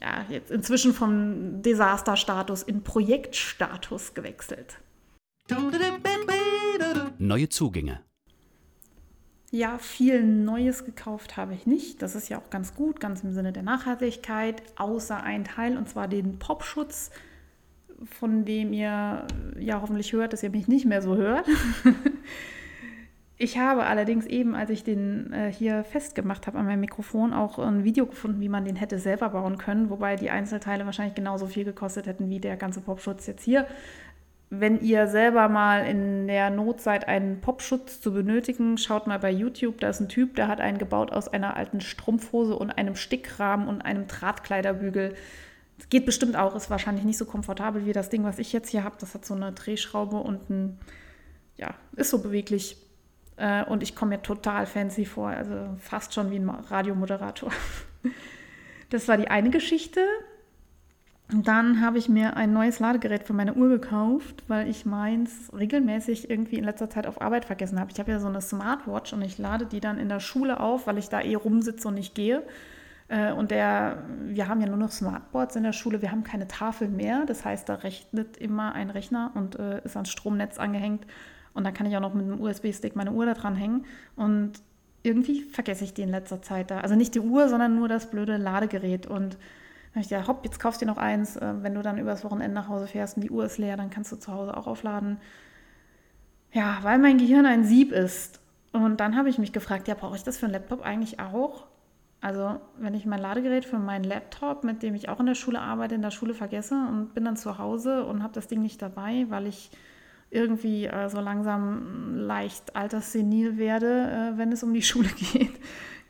ja jetzt inzwischen vom Desasterstatus in Projektstatus gewechselt. Neue Zugänge. Ja, viel Neues gekauft habe ich nicht. Das ist ja auch ganz gut, ganz im Sinne der Nachhaltigkeit, außer ein Teil, und zwar den Popschutz, von dem ihr ja hoffentlich hört, dass ihr mich nicht mehr so hört. Ich habe allerdings eben, als ich den äh, hier festgemacht habe an meinem Mikrofon, auch ein Video gefunden, wie man den hätte selber bauen können, wobei die Einzelteile wahrscheinlich genauso viel gekostet hätten wie der ganze Popschutz jetzt hier. Wenn ihr selber mal in der Not seid, einen Popschutz zu benötigen, schaut mal bei YouTube. Da ist ein Typ, der hat einen gebaut aus einer alten Strumpfhose und einem Stickrahmen und einem Drahtkleiderbügel. Das geht bestimmt auch, ist wahrscheinlich nicht so komfortabel wie das Ding, was ich jetzt hier habe. Das hat so eine Drehschraube und ein, ja, ist so beweglich äh, und ich komme mir total fancy vor, also fast schon wie ein Radiomoderator. Das war die eine Geschichte. Und dann habe ich mir ein neues Ladegerät für meine Uhr gekauft, weil ich meins regelmäßig irgendwie in letzter Zeit auf Arbeit vergessen habe. Ich habe ja so eine Smartwatch und ich lade die dann in der Schule auf, weil ich da eh rumsitze und nicht gehe. Äh, und der, wir haben ja nur noch Smartboards in der Schule, wir haben keine Tafeln mehr. Das heißt, da rechnet immer ein Rechner und äh, ist ans Stromnetz angehängt. Und dann kann ich auch noch mit einem USB-Stick meine Uhr da dran hängen. Und irgendwie vergesse ich die in letzter Zeit da. Also nicht die Uhr, sondern nur das blöde Ladegerät. Und dann habe ich gedacht, hopp, jetzt kaufst du dir noch eins. Äh, wenn du dann übers Wochenende nach Hause fährst und die Uhr ist leer, dann kannst du zu Hause auch aufladen. Ja, weil mein Gehirn ein Sieb ist. Und dann habe ich mich gefragt, ja, brauche ich das für einen Laptop eigentlich auch? Also, wenn ich mein Ladegerät für meinen Laptop, mit dem ich auch in der Schule arbeite, in der Schule vergesse und bin dann zu Hause und habe das Ding nicht dabei, weil ich irgendwie äh, so langsam leicht alterssenil werde, äh, wenn es um die Schule geht,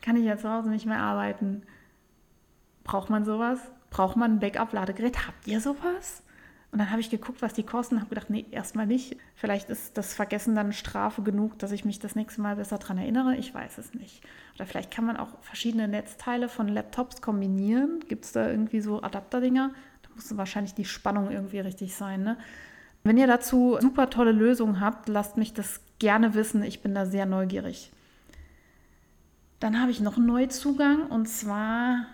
kann ich ja zu Hause nicht mehr arbeiten. Braucht man sowas? Braucht man ein Backup-Ladegerät? Habt ihr sowas? Und dann habe ich geguckt, was die kosten und habe gedacht, nee, erstmal nicht. Vielleicht ist das Vergessen dann Strafe genug, dass ich mich das nächste Mal besser daran erinnere. Ich weiß es nicht. Oder vielleicht kann man auch verschiedene Netzteile von Laptops kombinieren. Gibt es da irgendwie so Adapterdinger? Da muss wahrscheinlich die Spannung irgendwie richtig sein. Ne? Wenn ihr dazu super tolle Lösungen habt, lasst mich das gerne wissen. Ich bin da sehr neugierig. Dann habe ich noch einen Neuzugang und zwar,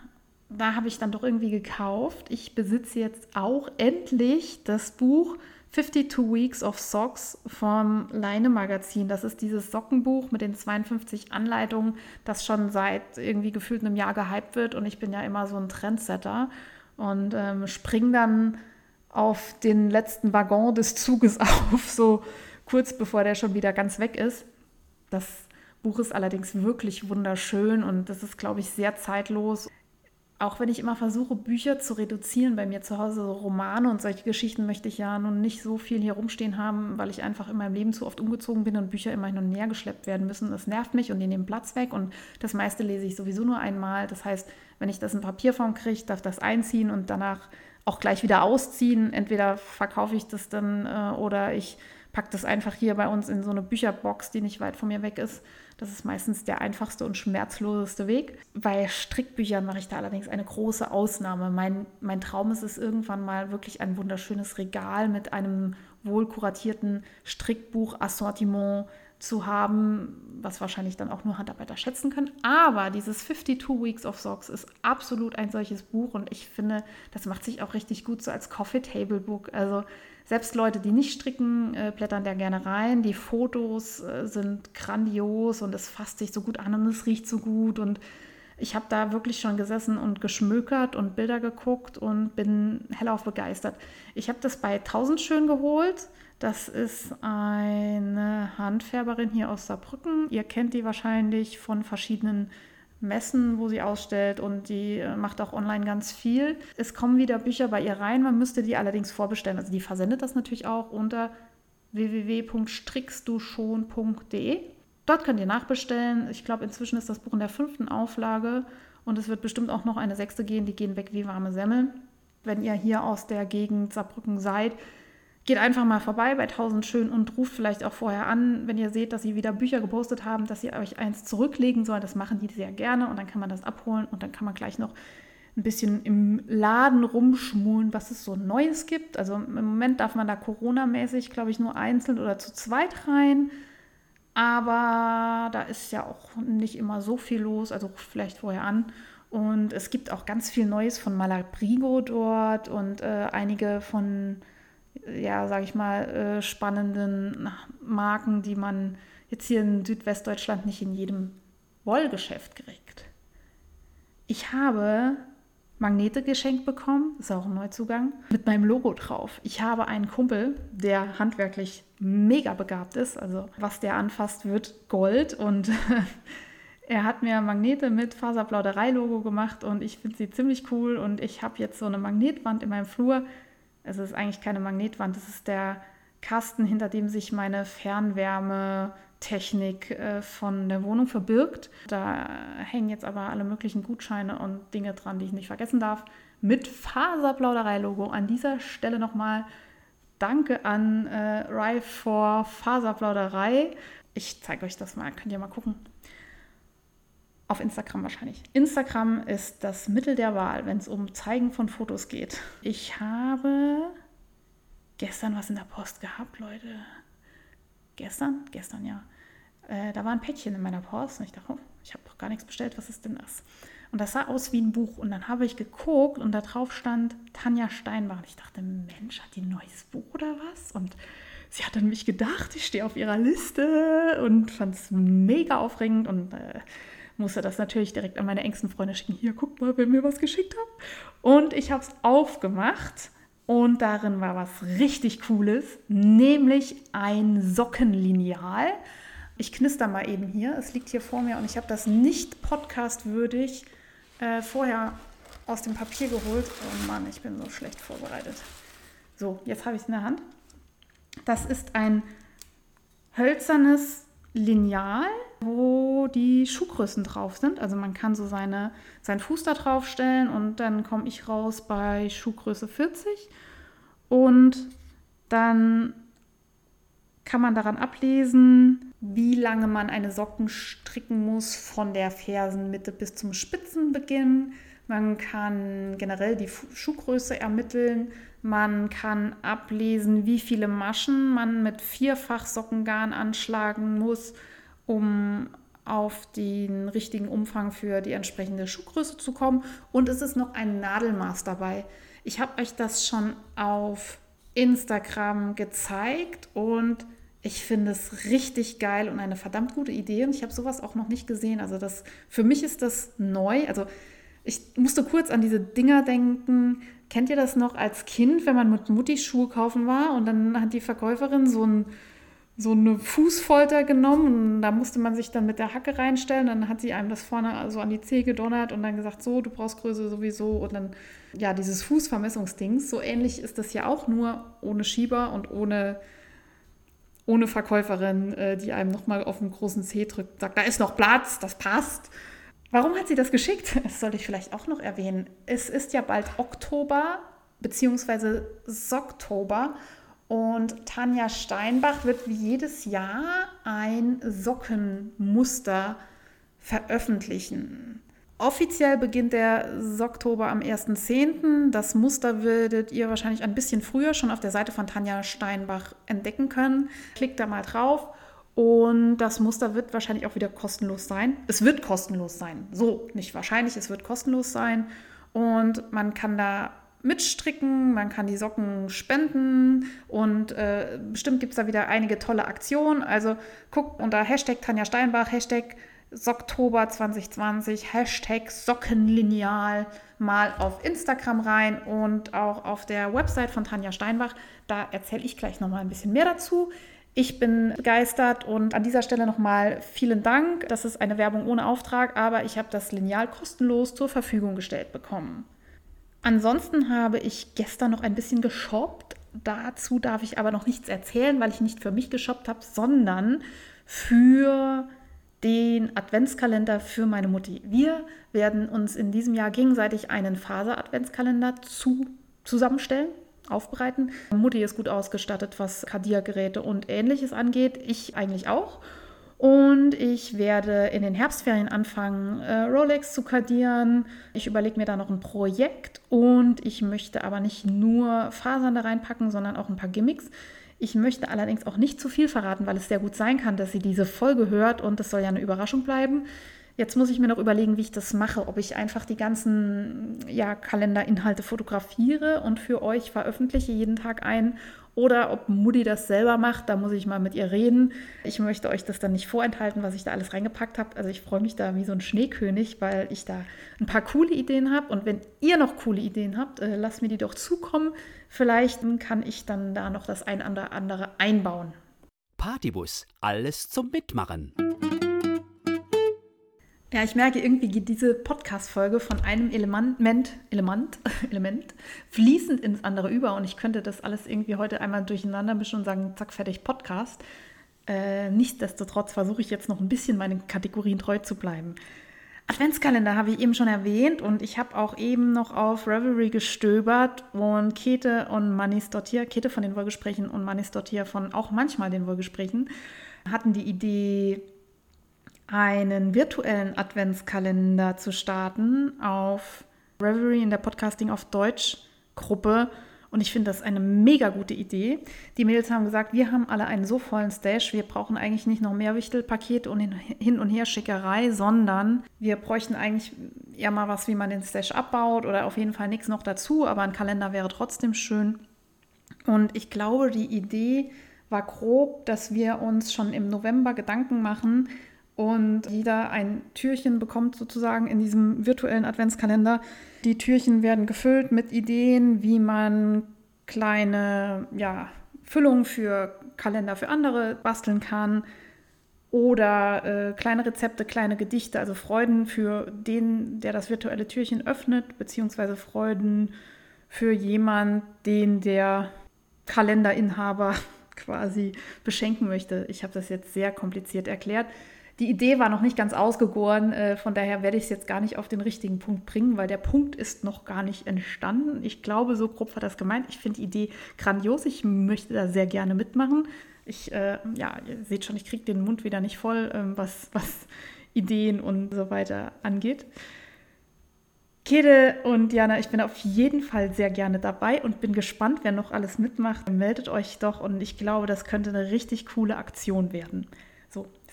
da habe ich dann doch irgendwie gekauft. Ich besitze jetzt auch endlich das Buch 52 Weeks of Socks vom Leine Magazin. Das ist dieses Sockenbuch mit den 52 Anleitungen, das schon seit irgendwie gefühlt einem Jahr gehypt wird. Und ich bin ja immer so ein Trendsetter und ähm, spring dann auf den letzten Waggon des Zuges auf, so kurz bevor der schon wieder ganz weg ist. Das Buch ist allerdings wirklich wunderschön und das ist, glaube ich, sehr zeitlos. Auch wenn ich immer versuche, Bücher zu reduzieren bei mir zu Hause, so Romane und solche Geschichten möchte ich ja nun nicht so viel hier rumstehen haben, weil ich einfach in meinem Leben zu oft umgezogen bin und Bücher immer hin und her geschleppt werden müssen. Das nervt mich und die nehmen Platz weg und das meiste lese ich sowieso nur einmal. Das heißt, wenn ich das in Papierform kriege, darf das einziehen und danach auch gleich wieder ausziehen. Entweder verkaufe ich das dann äh, oder ich packe das einfach hier bei uns in so eine Bücherbox, die nicht weit von mir weg ist. Das ist meistens der einfachste und schmerzloseste Weg. Bei Strickbüchern mache ich da allerdings eine große Ausnahme. Mein, mein Traum ist es irgendwann mal wirklich ein wunderschönes Regal mit einem wohl kuratierten Strickbuch-Assortiment zu haben, was wahrscheinlich dann auch nur Handarbeiter schätzen können. Aber dieses 52 Weeks of Socks ist absolut ein solches Buch und ich finde, das macht sich auch richtig gut so als Coffee Table Book. Also selbst Leute, die nicht stricken, äh, blättern da gerne rein. Die Fotos äh, sind grandios und es fasst sich so gut an und es riecht so gut und ich habe da wirklich schon gesessen und geschmökert und Bilder geguckt und bin hellauf begeistert. Ich habe das bei 1000 schön geholt das ist eine Handfärberin hier aus Saarbrücken. Ihr kennt die wahrscheinlich von verschiedenen Messen, wo sie ausstellt und die äh, macht auch online ganz viel. Es kommen wieder Bücher bei ihr rein, man müsste die allerdings vorbestellen. Also die versendet das natürlich auch unter www.stricksduschon.de. Dort könnt ihr nachbestellen. Ich glaube, inzwischen ist das Buch in der fünften Auflage und es wird bestimmt auch noch eine sechste gehen. Die gehen weg wie warme Semmeln. Wenn ihr hier aus der Gegend Saarbrücken seid, Geht einfach mal vorbei bei 1000 Schön und ruft vielleicht auch vorher an, wenn ihr seht, dass sie wieder Bücher gepostet haben, dass ihr euch eins zurücklegen soll. Das machen die sehr gerne und dann kann man das abholen und dann kann man gleich noch ein bisschen im Laden rumschmulen, was es so Neues gibt. Also im Moment darf man da Corona-mäßig, glaube ich, nur einzeln oder zu zweit rein. Aber da ist ja auch nicht immer so viel los, also ruft vielleicht vorher an. Und es gibt auch ganz viel Neues von Malabrigo dort und äh, einige von ja, sage ich mal, äh, spannenden Marken, die man jetzt hier in Südwestdeutschland nicht in jedem Wollgeschäft kriegt. Ich habe Magnete geschenkt bekommen, ist auch ein Neuzugang, mit meinem Logo drauf. Ich habe einen Kumpel, der handwerklich mega begabt ist, also was der anfasst, wird Gold und er hat mir Magnete mit Faserplauderei-Logo gemacht und ich finde sie ziemlich cool und ich habe jetzt so eine Magnetwand in meinem Flur. Es ist eigentlich keine Magnetwand, es ist der Kasten, hinter dem sich meine Fernwärme Technik äh, von der Wohnung verbirgt. Da hängen jetzt aber alle möglichen Gutscheine und Dinge dran, die ich nicht vergessen darf. Mit Faserplauderei-Logo. An dieser Stelle nochmal Danke an äh, Rife for Faserplauderei. Ich zeige euch das mal, könnt ihr mal gucken. Auf Instagram wahrscheinlich. Instagram ist das Mittel der Wahl, wenn es um Zeigen von Fotos geht. Ich habe gestern was in der Post gehabt, Leute. Gestern? Gestern, ja. Äh, da war ein Päckchen in meiner Post und ich dachte, oh, ich habe doch gar nichts bestellt, was ist denn das? Und das sah aus wie ein Buch. Und dann habe ich geguckt und da drauf stand Tanja Steinbach. Und ich dachte, Mensch, hat die ein neues Buch oder was? Und sie hat an mich gedacht, ich stehe auf ihrer Liste und fand es mega aufregend und äh, musste das natürlich direkt an meine engsten Freunde schicken. Hier, guck mal, wer mir was geschickt hat. Und ich habe es aufgemacht und darin war was richtig Cooles, nämlich ein Sockenlineal. Ich knister mal eben hier. Es liegt hier vor mir und ich habe das nicht podcastwürdig äh, vorher aus dem Papier geholt. Oh Mann, ich bin so schlecht vorbereitet. So, jetzt habe ich es in der Hand. Das ist ein hölzernes Lineal, wo die Schuhgrößen drauf sind. Also man kann so seine, seinen Fuß da drauf stellen und dann komme ich raus bei Schuhgröße 40. Und dann kann man daran ablesen, wie lange man eine Socken stricken muss von der Fersenmitte bis zum Spitzenbeginn. Man kann generell die Schuhgröße ermitteln. Man kann ablesen, wie viele Maschen man mit vierfach Sockengarn anschlagen muss, um auf den richtigen Umfang für die entsprechende Schuhgröße zu kommen. Und es ist noch ein Nadelmaß dabei. Ich habe euch das schon auf Instagram gezeigt und ich finde es richtig geil und eine verdammt gute Idee. Und ich habe sowas auch noch nicht gesehen. Also das für mich ist das neu. Also ich musste kurz an diese Dinger denken. Kennt ihr das noch als Kind, wenn man mit Mutti Schuhe kaufen war und dann hat die Verkäuferin so, ein, so eine Fußfolter genommen und da musste man sich dann mit der Hacke reinstellen. Dann hat sie einem das vorne so an die Zehe gedonnert und dann gesagt, so, du brauchst Größe sowieso und dann, ja, dieses Fußvermessungsdings. So ähnlich ist das ja auch, nur ohne Schieber und ohne ohne Verkäuferin, äh, die einem nochmal auf den großen Zeh drückt, sagt, da ist noch Platz, das passt. Warum hat sie das geschickt? Das sollte ich vielleicht auch noch erwähnen. Es ist ja bald Oktober beziehungsweise Socktober und Tanja Steinbach wird wie jedes Jahr ein Sockenmuster veröffentlichen. Offiziell beginnt der Socktober am 1.10. Das Muster werdet ihr wahrscheinlich ein bisschen früher schon auf der Seite von Tanja Steinbach entdecken können. Klickt da mal drauf und das Muster wird wahrscheinlich auch wieder kostenlos sein. Es wird kostenlos sein. So, nicht wahrscheinlich, es wird kostenlos sein. Und man kann da mitstricken, man kann die Socken spenden und äh, bestimmt gibt es da wieder einige tolle Aktionen. Also guckt unter Hashtag Tanja Steinbach, Hashtag Socktober 2020, Hashtag Sockenlineal mal auf Instagram rein und auch auf der Website von Tanja Steinbach. Da erzähle ich gleich nochmal ein bisschen mehr dazu. Ich bin begeistert und an dieser Stelle nochmal vielen Dank. Das ist eine Werbung ohne Auftrag, aber ich habe das Lineal kostenlos zur Verfügung gestellt bekommen. Ansonsten habe ich gestern noch ein bisschen geshoppt. Dazu darf ich aber noch nichts erzählen, weil ich nicht für mich geshoppt habe, sondern für den Adventskalender für meine Mutti. Wir werden uns in diesem Jahr gegenseitig einen Faser-Adventskalender zu, zusammenstellen, aufbereiten. Mutti ist gut ausgestattet, was Kadia-Geräte und ähnliches angeht. Ich eigentlich auch. Und ich werde in den Herbstferien anfangen, äh, Rolex zu kadieren. Ich überlege mir da noch ein Projekt und ich möchte aber nicht nur Fasern da reinpacken, sondern auch ein paar Gimmicks. Ich möchte allerdings auch nicht zu viel verraten, weil es sehr gut sein kann, dass sie diese Folge hört und es soll ja eine Überraschung bleiben. Jetzt muss ich mir noch überlegen, wie ich das mache. Ob ich einfach die ganzen ja, Kalenderinhalte fotografiere und für euch veröffentliche, jeden Tag ein. Oder ob Mutti das selber macht, da muss ich mal mit ihr reden. Ich möchte euch das dann nicht vorenthalten, was ich da alles reingepackt habe. Also ich freue mich da wie so ein Schneekönig, weil ich da ein paar coole Ideen habe. Und wenn ihr noch coole Ideen habt, äh, lasst mir die doch zukommen. Vielleicht kann ich dann da noch das ein oder andere einbauen. Partybus, alles zum Mitmachen. Ja, ich merke, irgendwie geht diese Podcast-Folge von einem Element, Element, Element fließend ins andere über und ich könnte das alles irgendwie heute einmal durcheinander mischen und sagen, zack, fertig, Podcast. Äh, nichtsdestotrotz versuche ich jetzt noch ein bisschen meinen Kategorien treu zu bleiben. Adventskalender habe ich eben schon erwähnt und ich habe auch eben noch auf Revelry gestöbert und Kete und Manis Dottir, Kete von den Wohlgesprächen und Manis Dottir von auch manchmal den Wohlgesprächen, hatten die Idee, einen virtuellen Adventskalender zu starten auf Reverie in der Podcasting auf Deutsch Gruppe. Und ich finde das eine mega gute Idee. Die Mädels haben gesagt, wir haben alle einen so vollen Stash, wir brauchen eigentlich nicht noch mehr Wichtelpakete und hin und her Schickerei, sondern wir bräuchten eigentlich ja mal was, wie man den Stash abbaut oder auf jeden Fall nichts noch dazu, aber ein Kalender wäre trotzdem schön. Und ich glaube, die Idee war grob, dass wir uns schon im November Gedanken machen, und jeder ein Türchen bekommt sozusagen in diesem virtuellen Adventskalender. Die Türchen werden gefüllt mit Ideen, wie man kleine ja, Füllungen für Kalender für andere basteln kann oder äh, kleine Rezepte, kleine Gedichte, also Freuden für den, der das virtuelle Türchen öffnet, beziehungsweise Freuden für jemand, den der Kalenderinhaber quasi beschenken möchte. Ich habe das jetzt sehr kompliziert erklärt die Idee war noch nicht ganz ausgegoren, äh, von daher werde ich es jetzt gar nicht auf den richtigen Punkt bringen, weil der Punkt ist noch gar nicht entstanden. Ich glaube, so grob war das gemeint. Ich finde die Idee grandios. Ich möchte da sehr gerne mitmachen. Ich, äh, ja, ihr seht schon, ich kriege den Mund wieder nicht voll, ähm, was, was Ideen und so weiter angeht. Kede und Jana, ich bin auf jeden Fall sehr gerne dabei und bin gespannt, wer noch alles mitmacht. Meldet euch doch und ich glaube, das könnte eine richtig coole Aktion werden.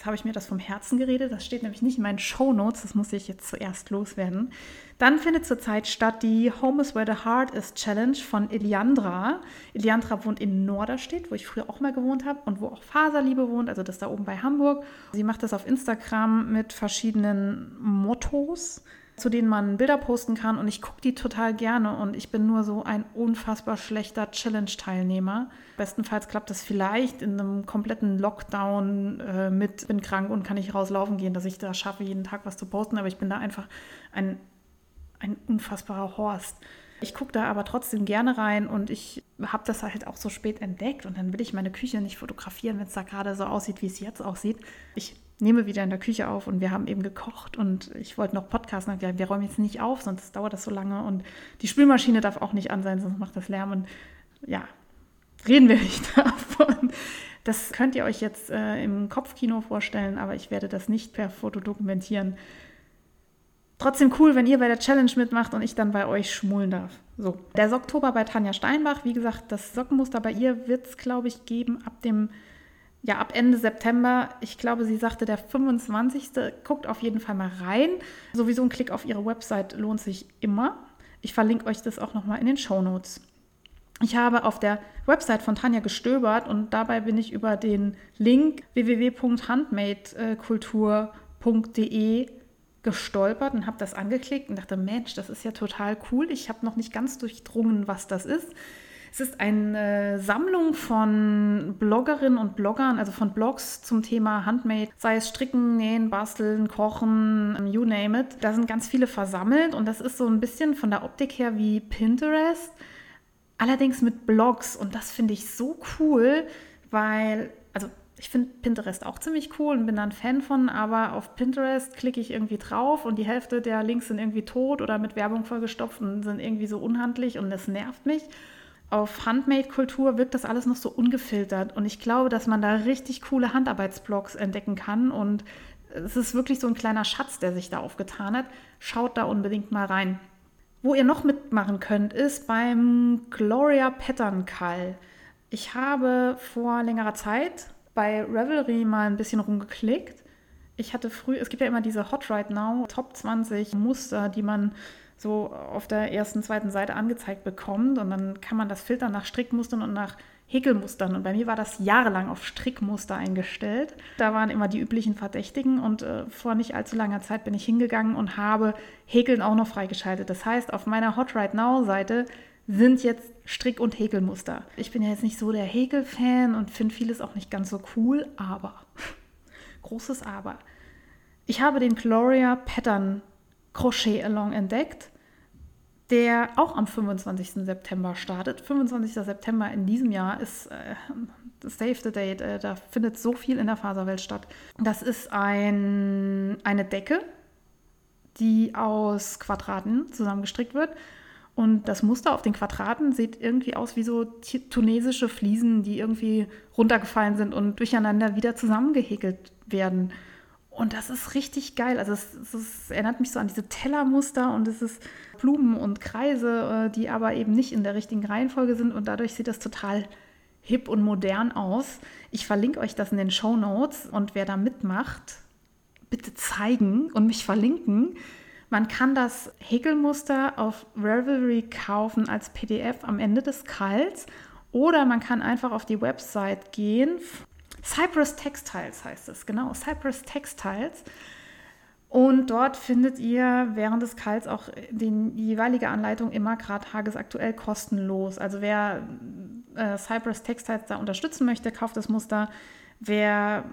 Jetzt habe ich mir das vom Herzen geredet. Das steht nämlich nicht in meinen Show Notes. Das muss ich jetzt zuerst loswerden. Dann findet zurzeit statt die Home is Where the Heart is Challenge von Eliandra. Eliandra wohnt in Norderstedt, wo ich früher auch mal gewohnt habe und wo auch Faserliebe wohnt. Also das da oben bei Hamburg. Sie macht das auf Instagram mit verschiedenen Mottos zu denen man Bilder posten kann und ich gucke die total gerne und ich bin nur so ein unfassbar schlechter Challenge-Teilnehmer. Bestenfalls klappt das vielleicht in einem kompletten Lockdown äh, mit bin krank und kann nicht rauslaufen gehen, dass ich da schaffe, jeden Tag was zu posten, aber ich bin da einfach ein, ein unfassbarer Horst. Ich gucke da aber trotzdem gerne rein und ich habe das halt auch so spät entdeckt und dann will ich meine Küche nicht fotografieren, wenn es da gerade so aussieht, wie es jetzt aussieht. Ich nehme wieder in der Küche auf und wir haben eben gekocht und ich wollte noch podcasten und wir räumen jetzt nicht auf, sonst dauert das so lange und die Spülmaschine darf auch nicht an sein, sonst macht das Lärm und ja, reden wir nicht davon. Das könnt ihr euch jetzt äh, im Kopfkino vorstellen, aber ich werde das nicht per Foto dokumentieren. Trotzdem cool, wenn ihr bei der Challenge mitmacht und ich dann bei euch schmulen darf. So, der Socktober bei Tanja Steinbach, wie gesagt, das Sockenmuster bei ihr wird es, glaube ich, geben ab dem ja, ab Ende September, ich glaube, sie sagte der 25. Guckt auf jeden Fall mal rein. Sowieso ein Klick auf ihre Website lohnt sich immer. Ich verlinke euch das auch nochmal in den Show Notes. Ich habe auf der Website von Tanja gestöbert und dabei bin ich über den Link www.handmadekultur.de gestolpert und habe das angeklickt und dachte, Mensch, das ist ja total cool. Ich habe noch nicht ganz durchdrungen, was das ist. Es ist eine Sammlung von Bloggerinnen und Bloggern, also von Blogs zum Thema Handmade, sei es Stricken, Nähen, Basteln, Kochen, you name it. Da sind ganz viele versammelt und das ist so ein bisschen von der Optik her wie Pinterest, allerdings mit Blogs und das finde ich so cool, weil, also ich finde Pinterest auch ziemlich cool und bin da ein Fan von, aber auf Pinterest klicke ich irgendwie drauf und die Hälfte der Links sind irgendwie tot oder mit Werbung vollgestopft und sind irgendwie so unhandlich und das nervt mich auf Handmade-Kultur wirkt das alles noch so ungefiltert. Und ich glaube, dass man da richtig coole Handarbeitsblogs entdecken kann. Und es ist wirklich so ein kleiner Schatz, der sich da aufgetan hat. Schaut da unbedingt mal rein. Wo ihr noch mitmachen könnt, ist beim Gloria Pattern Call. Ich habe vor längerer Zeit bei Revelry mal ein bisschen rumgeklickt Ich hatte früh, es gibt ja immer diese Hot Right Now Top 20 Muster, die man so auf der ersten, zweiten Seite angezeigt bekommt. Und dann kann man das filtern nach Strickmustern und nach Häkelmustern. Und bei mir war das jahrelang auf Strickmuster eingestellt. Da waren immer die üblichen Verdächtigen. Und äh, vor nicht allzu langer Zeit bin ich hingegangen und habe Häkeln auch noch freigeschaltet. Das heißt, auf meiner Hot Right Now Seite sind jetzt Strick- und Häkelmuster. Ich bin ja jetzt nicht so der Häkel-Fan und finde vieles auch nicht ganz so cool, aber, großes Aber. Ich habe den Gloria Pattern Crochet Along entdeckt, der auch am 25. September startet. 25. September in diesem Jahr ist äh, Save the Date, äh, da findet so viel in der Faserwelt statt. Das ist ein, eine Decke, die aus Quadraten zusammengestrickt wird und das Muster auf den Quadraten sieht irgendwie aus wie so tunesische Fliesen, die irgendwie runtergefallen sind und durcheinander wieder zusammengehäkelt werden. Und das ist richtig geil. Also es, es, erinnert mich so an diese Tellermuster und es ist Blumen und Kreise, äh, die aber eben nicht in der richtigen Reihenfolge sind und dadurch sieht das total hip und modern aus. Ich verlinke euch das in den Show Notes und wer da mitmacht, bitte zeigen und mich verlinken. Man kann das Häkelmuster auf Ravelry kaufen als PDF am Ende des Kalts oder man kann einfach auf die Website gehen. Cypress Textiles heißt es, genau, Cypress Textiles. Und dort findet ihr während des Kalts auch die jeweilige Anleitung immer gerade tagesaktuell kostenlos. Also wer äh, Cypress Textiles da unterstützen möchte, kauft das Muster. Wer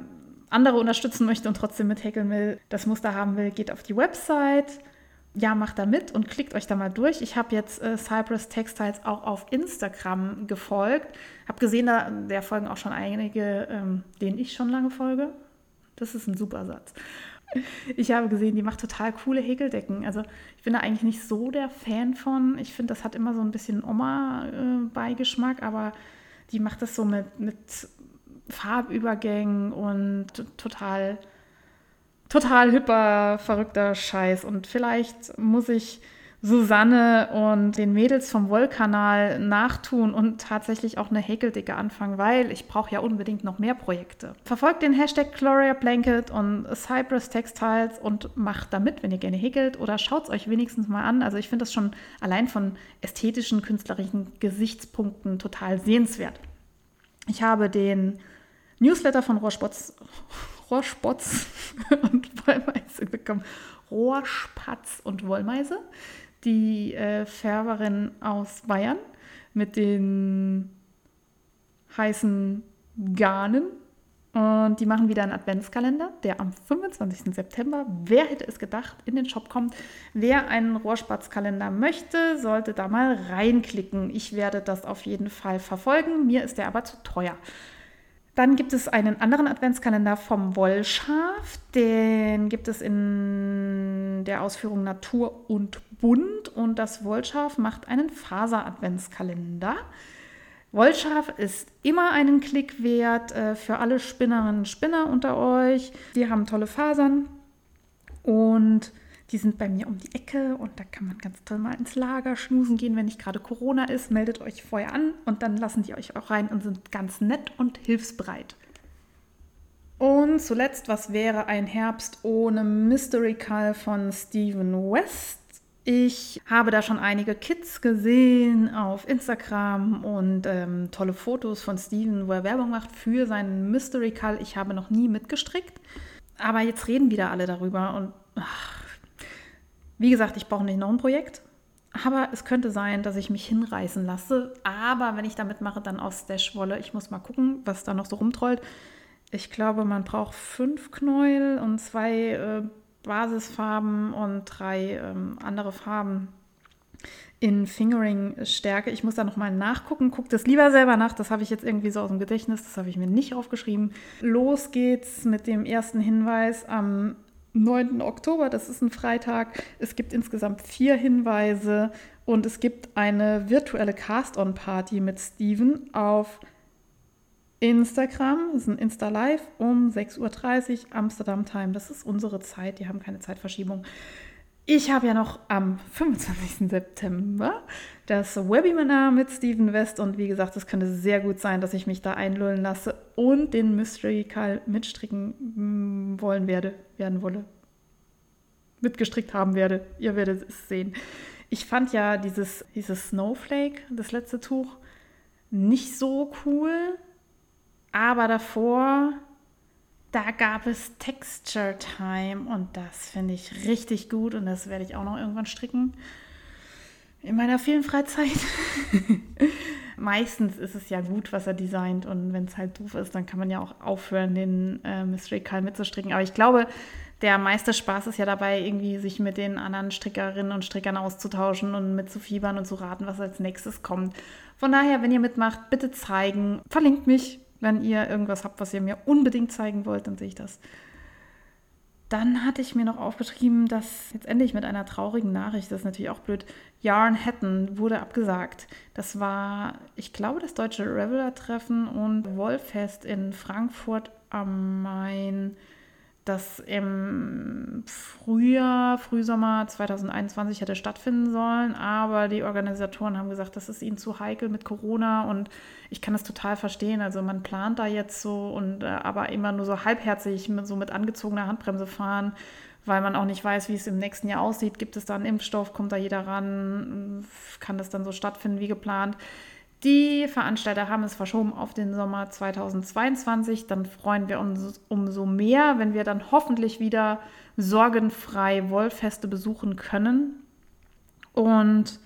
andere unterstützen möchte und trotzdem mit häkeln will, das Muster haben will, geht auf die Website. Ja, macht da mit und klickt euch da mal durch. Ich habe jetzt äh, Cypress Textiles auch auf Instagram gefolgt. Habe gesehen, da der folgen auch schon einige, ähm, denen ich schon lange folge. Das ist ein super Satz. Ich habe gesehen, die macht total coole Häkeldecken. Also ich bin da eigentlich nicht so der Fan von. Ich finde, das hat immer so ein bisschen Oma-Beigeschmack, äh, aber die macht das so mit, mit Farbübergängen und total, total hipper, verrückter Scheiß. Und vielleicht muss ich Susanne und den Mädels vom Wollkanal nachtun und tatsächlich auch eine Häkeldicke anfangen, weil ich brauche ja unbedingt noch mehr Projekte. Verfolgt den Hashtag Gloria Blanket und Cypress Textiles und macht da mit, wenn ihr gerne häkelt oder schaut es euch wenigstens mal an. Also ich finde das schon allein von ästhetischen, künstlerischen Gesichtspunkten total sehenswert. Ich habe den Newsletter von Rohrspotz, Rohrspotz und Wollmeise bekommen. Rohrspatz und Wollmeise, die äh, Färberin aus Bayern mit den heißen Garnen. Und die machen wieder einen Adventskalender, der am 25. September, wer hätte es gedacht, in den Shop kommt. Wer einen Rohrspatzkalender möchte, sollte da mal reinklicken. Ich werde das auf jeden Fall verfolgen. Mir ist der aber zu teuer. Dann gibt es einen anderen Adventskalender vom Wollschaf. Den gibt es in der Ausführung Natur und Bunt. Und das Wollschaf macht einen Faser-Adventskalender. Wollschaf ist immer einen Klick wert äh, für alle Spinnerinnen und Spinner unter euch. Die haben tolle Fasern und die sind bei mir um die Ecke und da kann man ganz toll mal ins Lager schmusen gehen, wenn nicht gerade Corona ist. Meldet euch vorher an und dann lassen die euch auch rein und sind ganz nett und hilfsbereit. Und zuletzt, was wäre ein Herbst ohne Mystery Call von Steven West? Ich habe da schon einige Kits gesehen auf Instagram und ähm, tolle Fotos von Steven, wo er Werbung macht für seinen Mystery Call. Ich habe noch nie mitgestrickt, aber jetzt reden wieder alle darüber und ach, wie gesagt, ich brauche nicht noch ein Projekt, aber es könnte sein, dass ich mich hinreißen lasse. Aber wenn ich damit mache, dann aus Stashwolle. Ich muss mal gucken, was da noch so rumtrollt. Ich glaube, man braucht fünf Knäuel und zwei äh, Basisfarben und drei ähm, andere Farben in Fingering-Stärke. Ich muss da nochmal nachgucken. Guckt das lieber selber nach. Das habe ich jetzt irgendwie so aus dem Gedächtnis. Das habe ich mir nicht aufgeschrieben. Los geht's mit dem ersten Hinweis am 9. Oktober, das ist ein Freitag. Es gibt insgesamt vier Hinweise und es gibt eine virtuelle Cast-On-Party mit Steven auf Instagram. Das ist ein Insta-Live um 6.30 Uhr Amsterdam-Time. Das ist unsere Zeit, die haben keine Zeitverschiebung. Ich habe ja noch am 25. September das Webinar mit Steven West und wie gesagt, es könnte sehr gut sein, dass ich mich da einlullen lasse und den Mystery Call mitstricken mm, wollen werde, werden wolle, mitgestrickt haben werde. Ihr werdet es sehen. Ich fand ja dieses, dieses Snowflake, das letzte Tuch, nicht so cool, aber davor da gab es Texture Time und das finde ich richtig gut und das werde ich auch noch irgendwann stricken. In meiner vielen Freizeit. Meistens ist es ja gut, was er designt und wenn es halt doof ist, dann kann man ja auch aufhören, den äh, Mystery Call mitzustricken. Aber ich glaube, der meiste Spaß ist ja dabei, irgendwie sich mit den anderen Strickerinnen und Strickern auszutauschen und mitzufiebern und zu raten, was als nächstes kommt. Von daher, wenn ihr mitmacht, bitte zeigen. Verlinkt mich, wenn ihr irgendwas habt, was ihr mir unbedingt zeigen wollt, dann sehe ich das. Dann hatte ich mir noch aufgeschrieben, dass jetzt endlich mit einer traurigen Nachricht, das ist natürlich auch blöd, Yarn Hatton wurde abgesagt. Das war, ich glaube, das deutsche Reveler-Treffen und Wollfest in Frankfurt am Main das im Frühjahr, Frühsommer 2021 hätte stattfinden sollen, aber die Organisatoren haben gesagt, das ist ihnen zu heikel mit Corona und ich kann das total verstehen. Also man plant da jetzt so und äh, aber immer nur so halbherzig mit, so mit angezogener Handbremse fahren, weil man auch nicht weiß, wie es im nächsten Jahr aussieht. Gibt es da einen Impfstoff? Kommt da jeder ran? Kann das dann so stattfinden wie geplant? Die Veranstalter haben es verschoben auf den Sommer 2022. Dann freuen wir uns umso mehr, wenn wir dann hoffentlich wieder sorgenfrei Wollfeste besuchen können. Und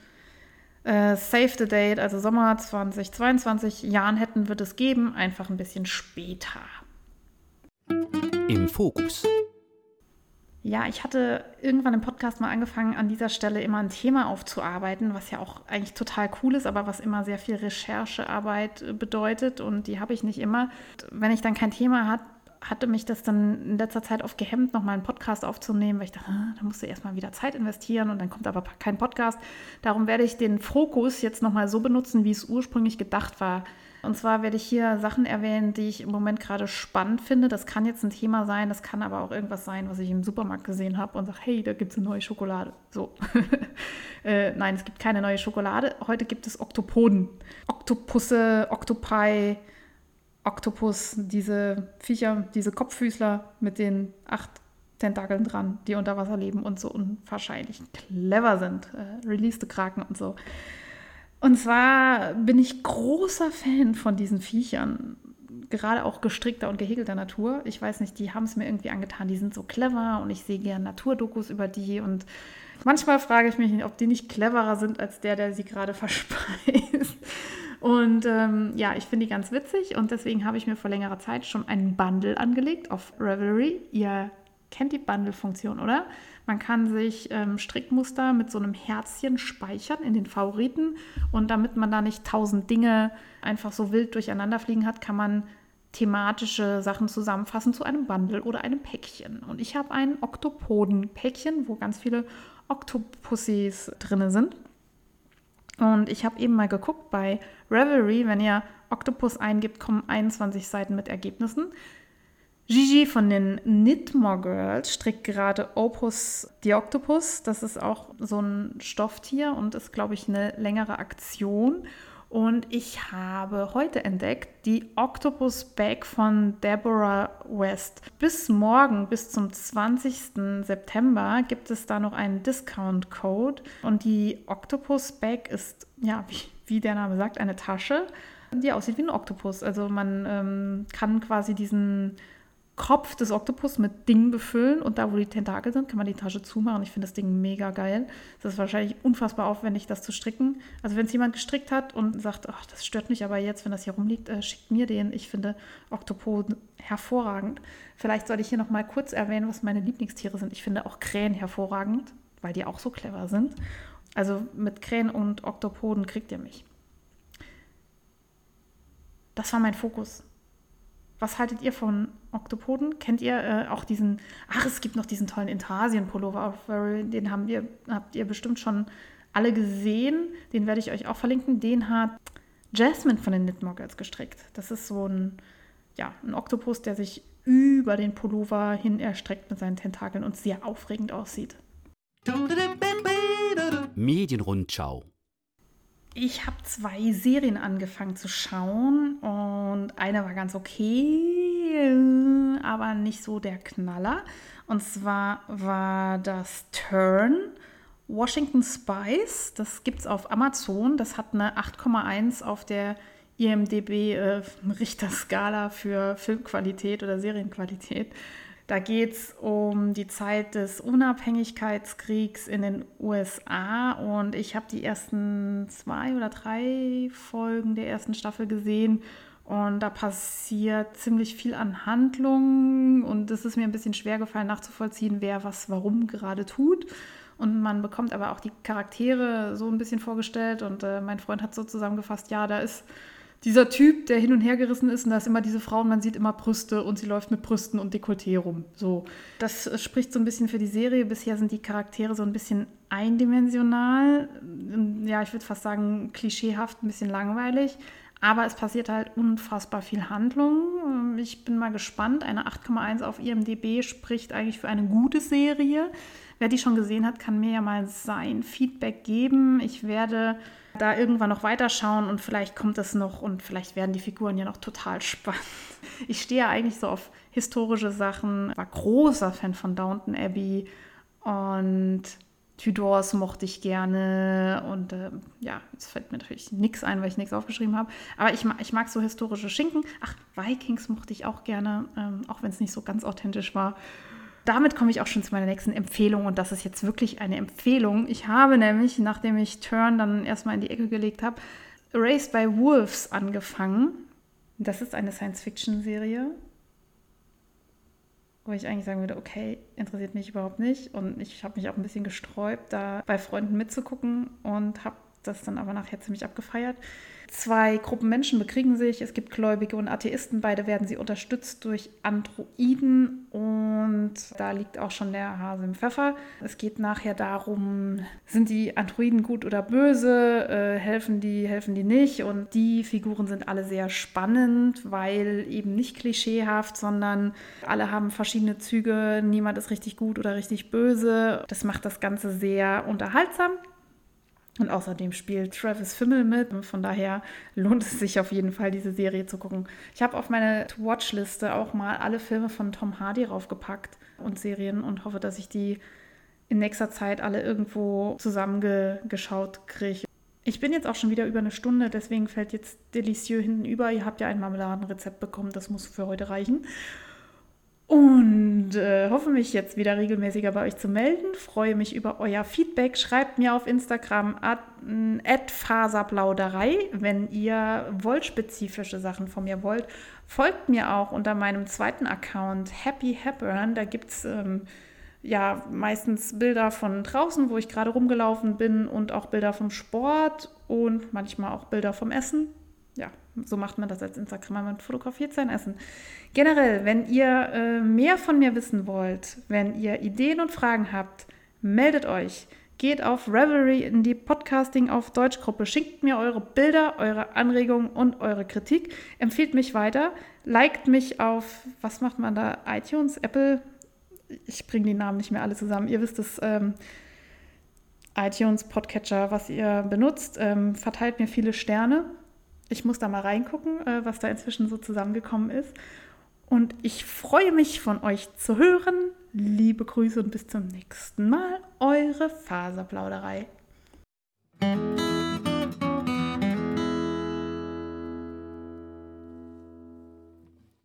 äh, Save the Date, also Sommer 2022, Jahren hätten wird es geben, einfach ein bisschen später. Im Fokus. Ja, ich hatte irgendwann im Podcast mal angefangen, an dieser Stelle immer ein Thema aufzuarbeiten, was ja auch eigentlich total cool ist, aber was immer sehr viel Recherchearbeit äh, bedeutet und die habe ich nicht immer. Wenn ich dann kein Thema hatte, hatte mich das dann in letzter Zeit oft gehemmt, nochmal einen Podcast aufzunehmen, weil ich dachte, ah, da musst du erstmal wieder Zeit investieren und dann kommt aber kein Podcast. Darum werde ich den Fokus jetzt nochmal so benutzen, wie es ursprünglich gedacht war. Und zwar werde ich hier Sachen erwähnen, die ich im Moment gerade spannend finde. Das kann jetzt ein Thema sein, das kann aber auch irgendwas sein, was ich im Supermarkt gesehen habe und sage, hey, da gibt es eine neue Schokolade. So. äh, nein, es gibt keine neue Schokolade. Heute gibt es Oktopoden. Oktopusse, Octopi, Oktopus, diese Viecher, diese Kopffüßler mit den acht Tentakeln dran, die unter Wasser leben und so unwahrscheinlich clever sind. Äh, Released Kraken und so. Und zwar bin ich großer Fan von diesen Viechern. Gerade auch gestrickter und gehäkelter Natur. Ich weiß nicht, die haben es mir irgendwie angetan. Die sind so clever und ich sehe gerne Naturdokus über die. Und manchmal frage ich mich, ob die nicht cleverer sind als der, der sie gerade verspeist. Und ähm, ja, ich finde die ganz witzig und deswegen habe ich mir vor längerer Zeit schon einen Bundle angelegt auf Revelry. Ihr kennt die Bundle-Funktion, oder? Man kann sich ähm, Strickmuster mit so einem Herzchen speichern in den Favoriten und damit man da nicht tausend Dinge einfach so wild durcheinander fliegen hat, kann man thematische Sachen zusammenfassen zu einem Bundle oder einem Päckchen. Und ich habe ein Oktopoden-Päckchen, wo ganz viele Oktopussys drin sind. Und ich habe eben mal geguckt bei Revelry, wenn ihr Octopus eingibt, kommen 21 Seiten mit Ergebnissen. Gigi von den Knitmore Girls strickt gerade Opus die Octopus. Das ist auch so ein Stofftier und ist, glaube ich, eine längere Aktion. Und ich habe heute entdeckt die Octopus Bag von Deborah West. Bis morgen, bis zum 20. September, gibt es da noch einen Discount-Code. Und die Octopus Bag ist, ja, wie, wie der Name sagt, eine Tasche, die aussieht wie ein Oktopus. Also man ähm, kann quasi diesen Kopf des Oktopus mit Dingen befüllen und da, wo die Tentakel sind, kann man die Tasche zumachen. Ich finde das Ding mega geil. Das ist wahrscheinlich unfassbar aufwendig, das zu stricken. Also wenn es jemand gestrickt hat und sagt, ach, das stört mich aber jetzt, wenn das hier rumliegt, äh, schickt mir den. Ich finde Oktopoden hervorragend. Vielleicht sollte ich hier noch mal kurz erwähnen, was meine Lieblingstiere sind. Ich finde auch Krähen hervorragend, weil die auch so clever sind. Also mit Krähen und Oktopoden kriegt ihr mich. Das war mein Fokus. Was haltet ihr von Oktopoden? Kennt ihr äh, auch diesen, ach, es gibt noch diesen tollen Intarsien-Pullover, den haben wir, habt ihr bestimmt schon alle gesehen. Den werde ich euch auch verlinken. Den hat Jasmine von den Knitmore Girls gestrickt. Das ist so ein, ja, ein Oktopus, der sich über den Pullover hin erstreckt mit seinen Tentakeln und sehr aufregend aussieht. Medienrundschau. Ich habe zwei Serien angefangen zu schauen und eine war ganz okay, aber nicht so der Knaller. Und zwar war das Turn Washington Spice. Das gibt es auf Amazon. Das hat eine 8,1 auf der IMDB äh, Richterskala für Filmqualität oder Serienqualität. Da geht es um die Zeit des Unabhängigkeitskriegs in den USA und ich habe die ersten zwei oder drei Folgen der ersten Staffel gesehen. Und da passiert ziemlich viel an Handlungen. Und es ist mir ein bisschen schwer gefallen nachzuvollziehen, wer was warum gerade tut. Und man bekommt aber auch die Charaktere so ein bisschen vorgestellt. Und äh, mein Freund hat so zusammengefasst, ja, da ist dieser Typ, der hin und her gerissen ist, und da ist immer diese Frau und man sieht immer Brüste und sie läuft mit Brüsten und Dekolleté rum. So, das spricht so ein bisschen für die Serie. Bisher sind die Charaktere so ein bisschen eindimensional. Ja, ich würde fast sagen, klischeehaft, ein bisschen langweilig. Aber es passiert halt unfassbar viel Handlung. Ich bin mal gespannt. Eine 8,1 auf IMDb spricht eigentlich für eine gute Serie. Wer die schon gesehen hat, kann mir ja mal sein Feedback geben. Ich werde da irgendwann noch weiterschauen und vielleicht kommt es noch und vielleicht werden die Figuren ja noch total spannend. Ich stehe ja eigentlich so auf historische Sachen, war großer Fan von Downton Abbey und Tudors mochte ich gerne und äh, ja, jetzt fällt mir natürlich nichts ein, weil ich nichts aufgeschrieben habe. Aber ich, ich mag so historische Schinken. Ach, Vikings mochte ich auch gerne, ähm, auch wenn es nicht so ganz authentisch war damit komme ich auch schon zu meiner nächsten Empfehlung und das ist jetzt wirklich eine Empfehlung. Ich habe nämlich, nachdem ich Turn dann erstmal in die Ecke gelegt habe, Raised by Wolves angefangen. Das ist eine Science-Fiction-Serie, wo ich eigentlich sagen würde, okay, interessiert mich überhaupt nicht. Und ich habe mich auch ein bisschen gesträubt, da bei Freunden mitzugucken und habe das dann aber nachher ziemlich abgefeiert. Zwei Gruppen Menschen bekriegen sich. Es gibt Gläubige und Atheisten. Beide werden sie unterstützt durch Androiden. Und da liegt auch schon der Hase im Pfeffer. Es geht nachher darum, sind die Androiden gut oder böse? Äh, helfen die, helfen die nicht? Und die Figuren sind alle sehr spannend, weil eben nicht klischeehaft, sondern alle haben verschiedene Züge. Niemand ist richtig gut oder richtig böse. Das macht das Ganze sehr unterhaltsam. Und außerdem spielt Travis Fimmel mit. Von daher lohnt es sich auf jeden Fall, diese Serie zu gucken. Ich habe auf meine To-Watch-Liste auch mal alle Filme von Tom Hardy raufgepackt und Serien und hoffe, dass ich die in nächster Zeit alle irgendwo zusammengeschaut kriege. Ich bin jetzt auch schon wieder über eine Stunde, deswegen fällt jetzt Delicieux hinten über. Ihr habt ja ein Marmeladenrezept bekommen, das muss für heute reichen und äh, hoffe mich jetzt wieder regelmäßiger bei euch zu melden. Freue mich über euer Feedback. Schreibt mir auf Instagram at Faserplauderei, wenn ihr wollspezifische Sachen von mir wollt. Folgt mir auch unter meinem zweiten Account Happy Hepburn. Da gibt es ähm, ja meistens Bilder von draußen, wo ich gerade rumgelaufen bin und auch Bilder vom Sport und manchmal auch Bilder vom Essen ja, so macht man das als Instagrammer, man fotografiert sein Essen. Generell, wenn ihr äh, mehr von mir wissen wollt, wenn ihr Ideen und Fragen habt, meldet euch. Geht auf Revelry in die Podcasting auf Deutschgruppe. Schickt mir eure Bilder, eure Anregungen und eure Kritik. Empfiehlt mich weiter. Liked mich auf, was macht man da? iTunes, Apple. Ich bringe die Namen nicht mehr alle zusammen. Ihr wisst es. Ähm, iTunes, Podcatcher, was ihr benutzt. Ähm, verteilt mir viele Sterne ich muss da mal reingucken, äh, was da inzwischen so zusammengekommen ist. Und ich freue mich, von euch zu hören. Liebe Grüße und bis zum nächsten Mal. Eure Faserplauderei.